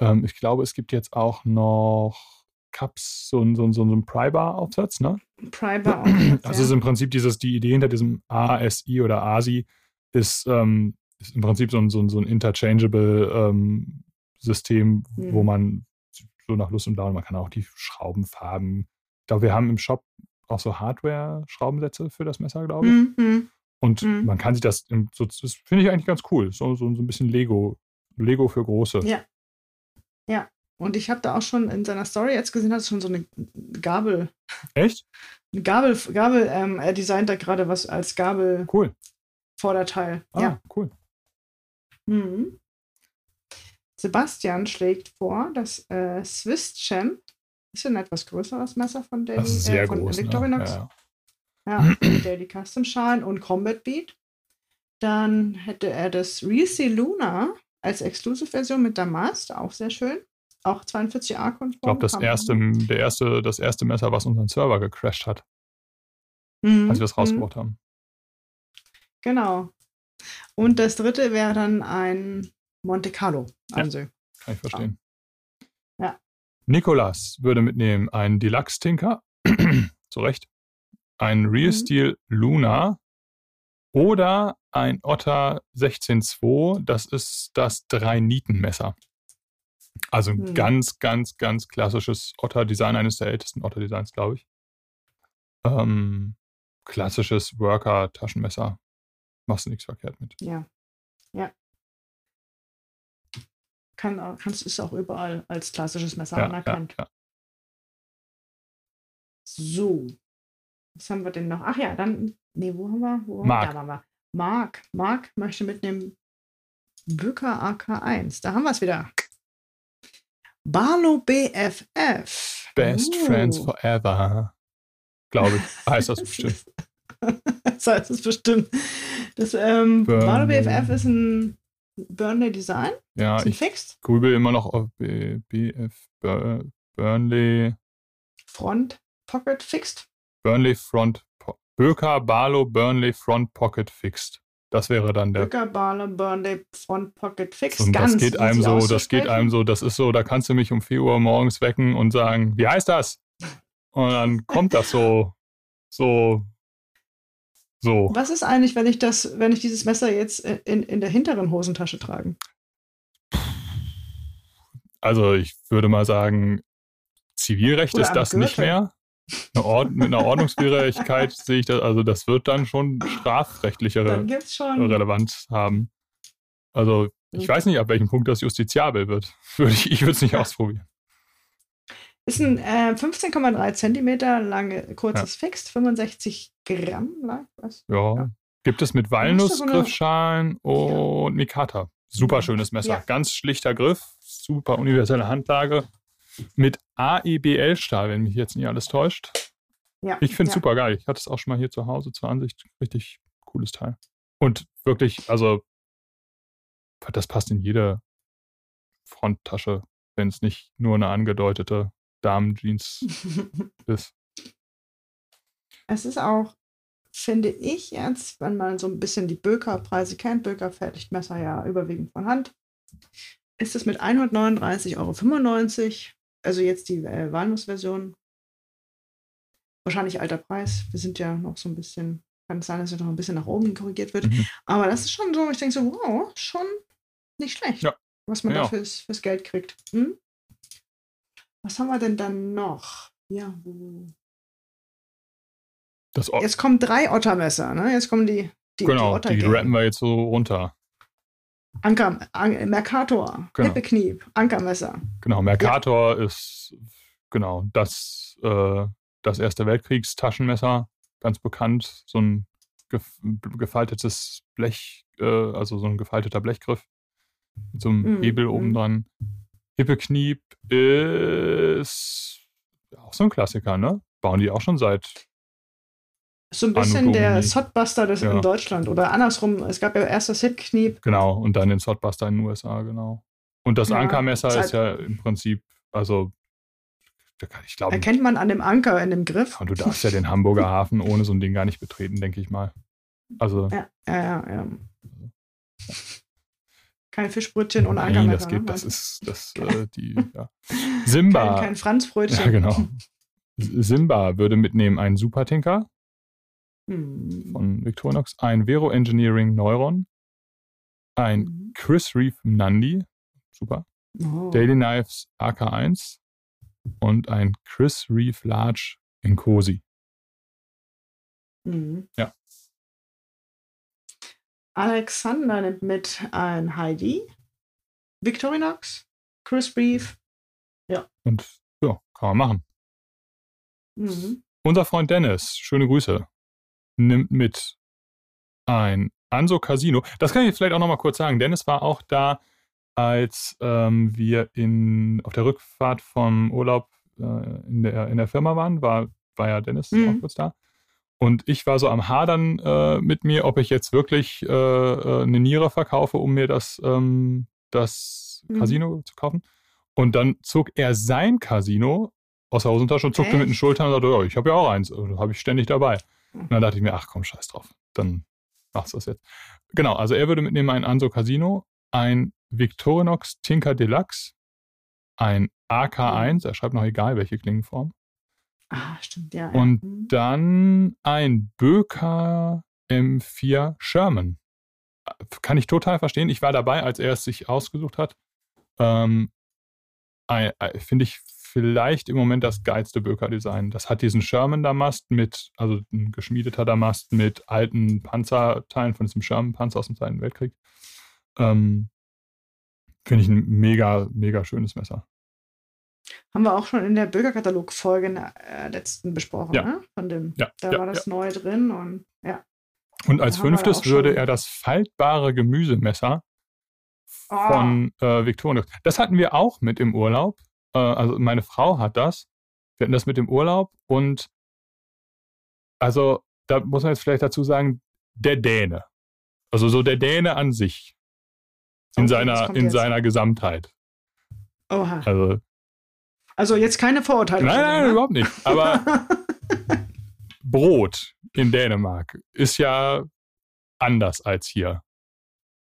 Ähm, ich glaube, es gibt jetzt auch noch Cups, so, so, so, so ein Prybar-Aufsatz, ne? Prybar-Aufsatz. Also ja. ist im Prinzip dieses, die Idee hinter diesem ASI oder ASI ist, ähm, ist im Prinzip so ein, so ein, so ein interchangeable ähm, System, mhm. wo man so nach Lust und Laune. Man kann auch die Schraubenfarben. Ich glaube, wir haben im Shop auch so Hardware-Schraubensätze für das Messer, glaube ich. Mhm. Und mhm. man kann sich das, so, das finde ich eigentlich ganz cool. So, so, so ein bisschen Lego, Lego für Große. Ja. Ja. Und ich habe da auch schon in seiner Story jetzt gesehen, hat schon so eine Gabel. Echt? Eine Gabel, Gabel, ähm, er designt da gerade was als Gabel. Cool. Vorderteil. Ah, ja. cool. Mhm. Sebastian schlägt vor, das äh, Swiss Champ ist ein etwas größeres Messer von Daily, Das ist sehr äh, von groß. Ne? Victorinox. Ja. Ja, Daily Custom Shine und Combat Beat. Dann hätte er das Reese Luna als Exclusive-Version mit Damast, auch sehr schön. Auch 42a konform. Ich glaube, das erste, der erste, das erste Messer, was unseren Server gecrashed hat, Mhm, als wir es mhm, rausgebracht haben. Genau. Und das dritte wäre dann ein Monte Carlo. Ja. Also, Kann ich verstehen. Ja. Nikolas würde mitnehmen einen Deluxe Tinker, [CLEARS THROAT] zu Recht, ein Real Mhm. Steel Luna oder ein Otter 16.2. Das ist das Drei-Nieten-Messer. Also ein Mhm. ganz, ganz, ganz klassisches Otter-Design, eines der ältesten Otter-Designs, glaube ich. Ähm, klassisches Worker-Taschenmesser. Machst du nichts verkehrt mit. ja. Ja. Kann, auch- kannst, ist auch überall als klassisches Messer Ja, ja, anerkannt. ja. So. Was haben wir denn noch? Ach ja, dann. Nee, wo haben wir? Wo Mark. Da waren wir. Mark. Mark möchte mitnehmen Bücker AK1. Da haben wir es wieder. Barlow BFF. Best Oh. Friends Forever. Glaube ich. [LAUGHS] Heißt das bestimmt. das heißt es bestimmt. Das ähm, Burnley. BFF ist ein Burnley Design. Ja, ein ich Fixed. grübel immer noch auf B, BF Bur Burnley, Front Pocket Fixed. Burnley Front, Po- Böker, Barlow, Burnley Front Pocket Fixed. Das wäre dann der. Bücker Barlow Burnley Front Pocket Fixed. Und Ganz das geht einem so, das geht einem so, das ist so, da kannst du mich um 4 Uhr morgens wecken und sagen, wie heißt das? [LAUGHS] Und dann kommt das so, so, so. Was ist eigentlich, wenn ich das, wenn ich dieses Messer jetzt in, in der hinteren Hosentasche trage? Also ich würde mal sagen, Zivilrecht Oder ist das nicht Gürtel. mehr. Eine mit einer Ordnungswidrigkeit [LAUGHS] sehe ich das, also das wird dann schon strafrechtlichere schon. Relevanz haben. Also ich Mhm. weiß nicht, ab welchem Punkt das justiziabel wird. [LAUGHS] Würde ich ich würde es nicht ausprobieren. Ist ein äh, 15,3 Zentimeter lange, kurzes Fixed, 65 Gramm lang. Was? Ja. Ja. Gibt es mit du so Walnussgriffschalen und Mikata. Super schönes Messer. Ja. Ganz schlichter Griff, super universelle Handlage. Mit AEBL-Stahl, wenn mich jetzt nicht alles täuscht. Ja. Ich finde es ja. super geil. Ich hatte es auch schon mal hier zu Hause zur Ansicht. Richtig cooles Teil. Und wirklich, also, das passt in jede Fronttasche, wenn es nicht nur eine angedeutete Damenjeans [LAUGHS] ist. Es ist auch, finde ich jetzt, wenn man so ein bisschen die Böker-Preise kennt, Böker fertigt Messer ja überwiegend von Hand, ist es mit 139,95 Euro, also jetzt die äh, Walnuss-Version, wahrscheinlich alter Preis. Wir sind ja noch so ein bisschen, kann es sein, dass es noch ein bisschen nach oben korrigiert wird. Mhm. Aber das ist schon so, ich denke so, wow, schon nicht schlecht, Ja. was man Ja. da fürs, fürs Geld kriegt. Hm? Was haben wir denn dann noch? Ja, wo- Jetzt kommen drei Ottermesser, ne? Jetzt kommen die, die, genau, die die rappen wir jetzt so runter. Anker, An Mercator, Genau. Hippekniep, Ankermesser. Genau, Mercator ist genau das, äh, das Erste Weltkriegstaschenmesser, ganz bekannt. So ein gef gefaltetes Blech, äh, also so ein gefalteter Blechgriff mit so einem Mhm, Hebel mhm. oben dran. Hippekniep ist auch so ein Klassiker, ne? Bauen die auch schon seit. So ein bisschen der. Sodbuster des Ja. in Deutschland. Oder andersrum, es gab ja erst das Hippkniep. Genau, und dann den Swordbuster in den USA, genau. Und das Ja, Ankermesser ist ist ja im Prinzip, also, da kann ich glaube, Erkennt man an dem Anker in dem Griff. Und du darfst ja den Hamburger Hafen ohne so ein Ding gar nicht betreten, denke ich mal. Also, Ja, ja, ja. ja. Kein Fischbrötchen ohne nein, Ankermesser. das geht, ne? das ist, das, [LAUGHS] äh, die, ja. [LAUGHS] Simba, Kein, kein Franzbrötchen. ja, genau. Simba würde mitnehmen einen Super Tinker Hm. von Victorinox, ein Vero Engineering Neuron, ein Mhm. Chris Reeve Nandi, super, Oh. Daily Knives AK1 und ein Chris Reeve Large in Cosi. Mhm. Ja. Alexander nimmt mit ein Heidi, Victorinox, Chris Reeve Und ja, kann man machen. Mhm. Unser Freund Dennis, schöne Grüße, nimmt mit ein Anso Casino. Das kann ich vielleicht auch nochmal kurz sagen. Dennis war auch da, als ähm, wir in, auf der Rückfahrt vom Urlaub äh, in, der, in der Firma waren, war, war ja Dennis mhm. auch kurz da. Und ich war so am Hadern äh, mit mir, ob ich jetzt wirklich äh, äh eine Niere verkaufe, um mir das, ähm, das mhm. Casino zu kaufen. Und dann zog er sein Casino aus der Hosentasche und zuckte Echt? mit den Schultern und sagte, ja, ich habe ja auch eins, also, habe ich ständig dabei. Und dann dachte ich mir, ach komm, scheiß drauf, dann machst du das jetzt. Genau, also er würde mitnehmen ein Anso Casino, ein Victorinox Tinker Deluxe, ein AK1, er schreibt noch egal welche Klingenform. Ah, stimmt, ja. Und ja. Mhm. dann ein Böker M4 Sherman. Kann ich total verstehen. Ich war dabei, als er es sich ausgesucht hat. Ähm, Finde ich vielleicht im Moment das geilste Böker-Design. Das hat diesen Sherman-Damast mit, also ein geschmiedeter Damast mit alten Panzerteilen von diesem Sherman-Panzer aus dem Zweiten Weltkrieg. Ähm, Finde ich ein mega, mega schönes Messer. Haben wir auch schon in der Bürgerkatalog-Folge in der äh, letzten besprochen, ja. ne? Von dem, ja, da ja, war das neu drin und ja. Und als fünftes würde er das faltbare Gemüsemesser oh. von äh, Victorinox. Das hatten wir auch mit im Urlaub. Äh, also meine Frau hat das. Wir hatten das mit im Urlaub und also da muss man jetzt vielleicht dazu sagen, der Däne. Also so der Däne an sich. In okay, seiner, in seiner Gesamtheit. Oha. Also, also jetzt keine Vorurteile. Nein, nein, ne? überhaupt nicht. Aber [LAUGHS] Brot in Dänemark ist ja anders als hier.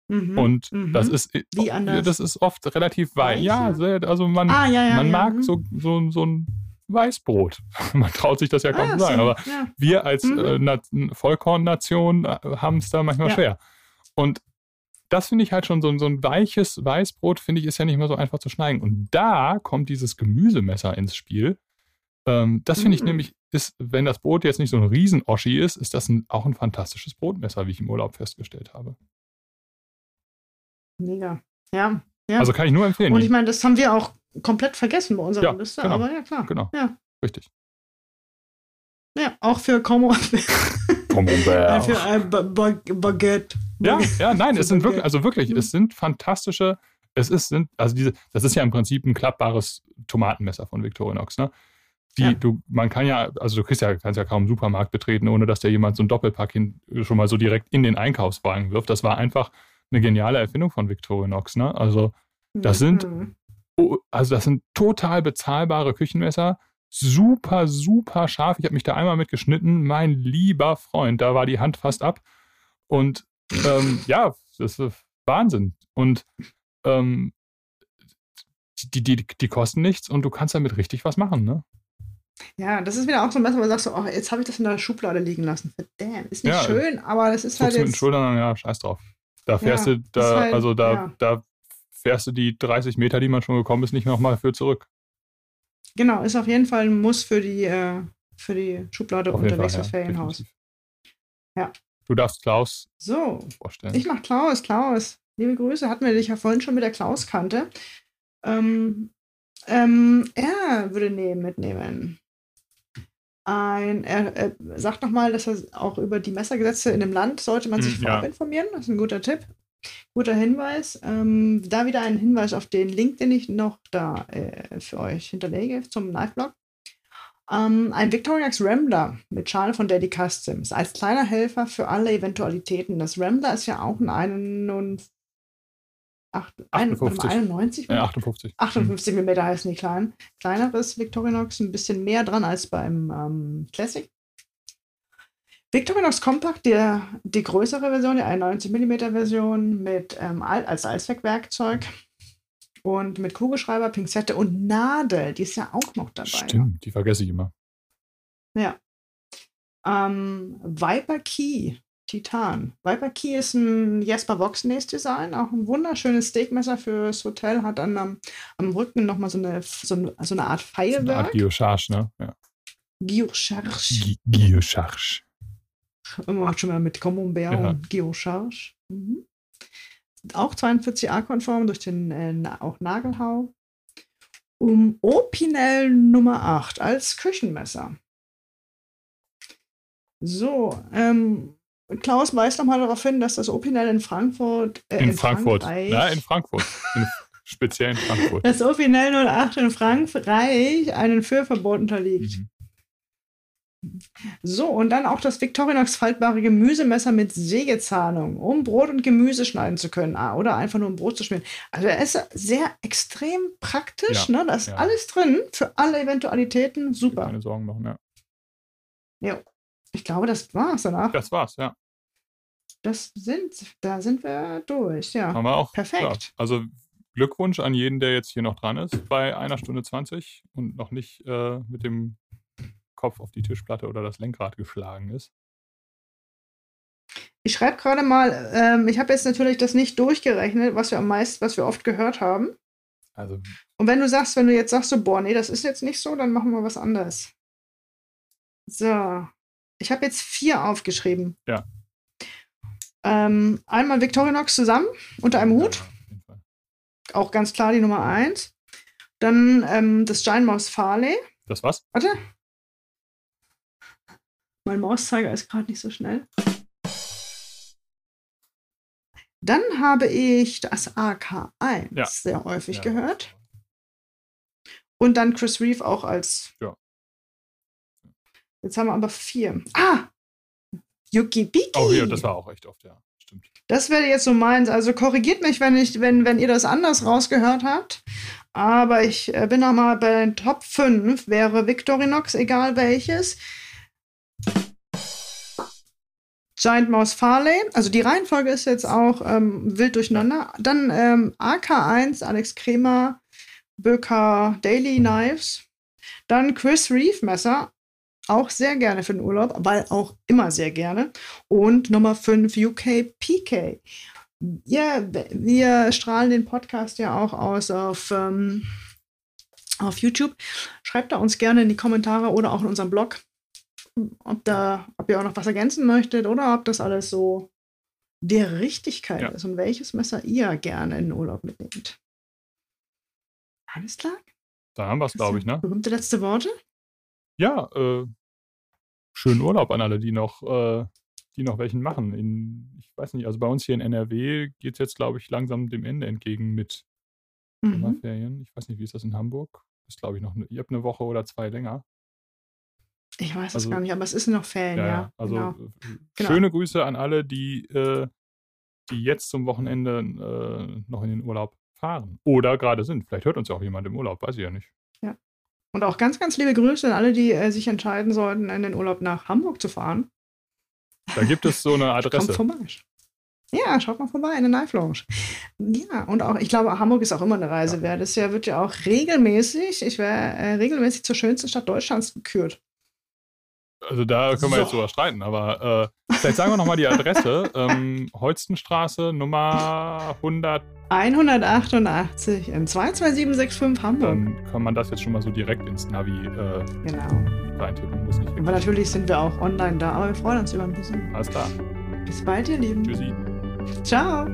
Mhm, und mhm. das ist Wie anders? das ist oft relativ weich. Ja, also man, ah, ja, ja, man ja. mag mhm. so, so, so ein Weißbrot. [LAUGHS] Man traut sich das ja kaum ah, zu sagen. Aber wir als mhm. äh, Vollkornnation äh, haben es da manchmal schwer. Und das finde ich halt schon so, so ein weiches Weißbrot, finde ich, ist ja nicht mehr so einfach zu schneiden. Und da kommt dieses Gemüsemesser ins Spiel. Ähm, das finde ich mhm. nämlich, ist, wenn das Brot jetzt nicht so ein Riesen-Oschi ist, ist das ein, auch ein fantastisches Brotmesser, wie ich im Urlaub festgestellt habe. Mega. Ja. ja. Also kann ich nur empfehlen. Und ich meine, das haben wir auch komplett vergessen bei unserer ja, Liste, genau, aber ja, klar. Genau. Ja. Richtig. Ja, auch für Como. [LAUGHS] Camembert. für ein ba ba Baguette. Ja, ja, nein, es sind wirklich, also wirklich, es sind fantastische, es ist, sind, also diese, das ist ja im Prinzip ein klappbares Tomatenmesser von Victorinox, ne? Die, ja. du, man kann ja, also du kriegst ja, kannst ja kaum einen Supermarkt betreten, ohne dass da jemand so ein Doppelpack hin, schon mal so direkt in den Einkaufswagen wirft. Das war einfach eine geniale Erfindung von Victorinox. Ne? Also das sind, mhm. also das sind total bezahlbare Küchenmesser, super, super scharf. Ich habe mich da einmal mitgeschnitten, mein lieber Freund, da war die Hand fast ab. Und ähm, [LAUGHS] ja, das ist Wahnsinn. Und ähm, die, die, die kosten nichts und du kannst damit richtig was machen, ne? Ja, das ist wieder auch so ein Messer, wo du sagst, oh, jetzt habe ich das in der Schublade liegen lassen. Verdammt, ist nicht ja, schön, aber das ist halt jetzt... mit den Schultern, ja, scheiß drauf. Da fährst ja, du, da, halt, also da, ja. da fährst du die 30 Meter, die man schon gekommen ist, nicht nochmal für zurück. Genau, ist auf jeden Fall ein Muss für die, äh, für die Schublade auf unterwegs fürs ja, Ferienhaus. Ja. Du darfst Klaus so, vorstellen. Ich mach Klaus, Klaus. Liebe Grüße, hatten wir dich ja vorhin schon mit der Klaus-Kante. Ähm, ähm, er würde nehmen, mitnehmen. Ein, er, er sagt nochmal, dass er auch über die Messergesetze in dem Land sollte man sich hm, vorab ja. informieren. Das ist ein guter Tipp. Guter Hinweis. Ähm, da wieder ein Hinweis auf den Link, den ich noch da äh, für euch hinterlege zum Live-Blog. Ähm, ein Victorinox Rambler mit Schale von Daddy Customs als kleiner Helfer für alle Eventualitäten. Das Rambler ist ja auch ein 51 58. 91 ja, 58. 58 mm heißen die kleinen. Kleineres Victorinox, ein bisschen mehr dran als beim ähm, Classic. Victorinox Compact, der, die größere Version, die 91 mm Version mit ähm, als Allzweckwerkzeug und mit Kugelschreiber, Pinzette und Nadel, die ist ja auch noch dabei. Stimmt, die vergesse ich immer. Ja. Ähm, Viper Key Titan. Viper Key ist ein Jesper Voxnays Design, auch ein wunderschönes Steakmesser fürs Hotel, hat dann am, am Rücken nochmal so eine, so, eine, so eine Art Pfeilwerk. So eine Art Geocharge, ne? Ja. Geocharge. Geocharge. Macht schon mal mit Camembert ja. und Geocharge. Mhm. Auch 42a-konform durch den äh, auch Nagelhau. um Opinel Nummer 8 als Küchenmesser. So, ähm, Klaus weist nochmal darauf hin, dass das Opinel in Frankfurt. Äh, in, in, Frankfurt. Frankreich, ja, in Frankfurt. In, speziell in Frankfurt. [LAUGHS] Das Opinel 08 in Frankreich einen Führverbot unterliegt. Mhm. So, und dann auch das Victorinox faltbare Gemüsemesser mit Sägezahnung, um Brot und Gemüse schneiden zu können. Ah, oder einfach nur um Brot zu schmieren. Also er ist sehr extrem praktisch, ja, ne? Da ist ja. alles drin für alle Eventualitäten. Super. Keine Sorgen machen, ja. Ja. Ich glaube, das war's danach. Das war's, ja. Das sind, da sind wir durch, ja. Haben wir auch. Perfekt. Klar. Also Glückwunsch an jeden, der jetzt hier noch dran ist bei einer Stunde 20 und noch nicht äh, mit dem Kopf auf die Tischplatte oder das Lenkrad geschlagen ist. Ich schreibe gerade mal, ähm, ich habe jetzt natürlich das nicht durchgerechnet, was wir am meisten, was wir oft gehört haben. Also. Und wenn du sagst, wenn du jetzt sagst so, boah, nee, das ist jetzt nicht so, dann machen wir was anderes. So. Ich habe jetzt vier aufgeschrieben. Ja. Ähm, einmal Victorinox zusammen unter einem Hut. Ja, Auch ganz klar die Nummer eins. Dann ähm, das Giant Mouse Farley. Das was? Warte. Mein Mauszeiger ist gerade nicht so schnell. Dann habe ich das AK1 ja. sehr häufig ja. gehört. Und dann Chris Reeve auch als. Ja. Jetzt haben wir aber vier. Ah! Yuki Biki. Oh ja, das war auch echt oft, ja. Stimmt. Das wäre jetzt so meins. Also korrigiert mich, wenn, ich, wenn, wenn ihr das anders rausgehört habt. Aber ich äh, bin noch mal bei den Top 5. Wäre Victorinox, egal welches. Giant Mouse Farley, also die Reihenfolge ist jetzt auch ähm, wild durcheinander. Dann ähm, AK1, Alex Kremer, Böker Daily Knives. Dann Chris Reeve Messer, auch sehr gerne für den Urlaub, weil auch immer sehr gerne. Und Nummer 5 UK PK. Ja, wir strahlen den Podcast ja auch aus auf, ähm, auf YouTube. Schreibt da uns gerne in die Kommentare oder auch in unserem Blog ob, da, ob ihr auch noch was ergänzen möchtet oder ob das alles so der Richtigkeit ja. ist und welches Messer ihr gerne in den Urlaub mitnehmt. Alles klar? Da haben wir es, glaube ich, ne? Berühmte letzte Worte? Ja, äh, schönen Urlaub an alle, die noch, äh, die noch welchen machen. In, ich weiß nicht, also bei uns hier in NRW geht es jetzt, glaube ich, langsam dem Ende entgegen mit mhm. Sommerferien. Ich weiß nicht, wie ist das in Hamburg? Das glaube ich noch, ihr habt eine Woche oder zwei länger. Ich weiß es also, gar nicht, aber es ist noch Ferien, ja. ja. Also genau. Äh, genau. schöne Grüße an alle, die, äh, die jetzt zum Wochenende äh, noch in den Urlaub fahren. Oder gerade sind. Vielleicht hört uns ja auch jemand im Urlaub, weiß ich ja nicht. Ja. Und auch ganz, ganz liebe Grüße an alle, die äh, sich entscheiden sollten, in den Urlaub nach Hamburg zu fahren. Da gibt es so eine [LAUGHS] Adresse. Kommt vorbei. Ja, schaut mal vorbei in der Knife Lounge. Ja, und auch, ich glaube, Hamburg ist auch immer eine Reise ja. wert. Das Jahr wird ja auch regelmäßig, ich wäre äh, regelmäßig zur schönsten Stadt Deutschlands gekürt. Also da können wir so. jetzt drüber streiten, aber äh, vielleicht sagen wir nochmal die Adresse. [LAUGHS] ähm, Holstenstraße Nummer 100. 188 in 22765 Hamburg. Dann kann man das jetzt schon mal so direkt ins Navi äh, genau. reintippen. Muss nicht aber natürlich sind wir auch online da, aber wir freuen uns über ein bisschen. Alles klar. Bis bald, ihr Lieben. Tschüssi. Ciao.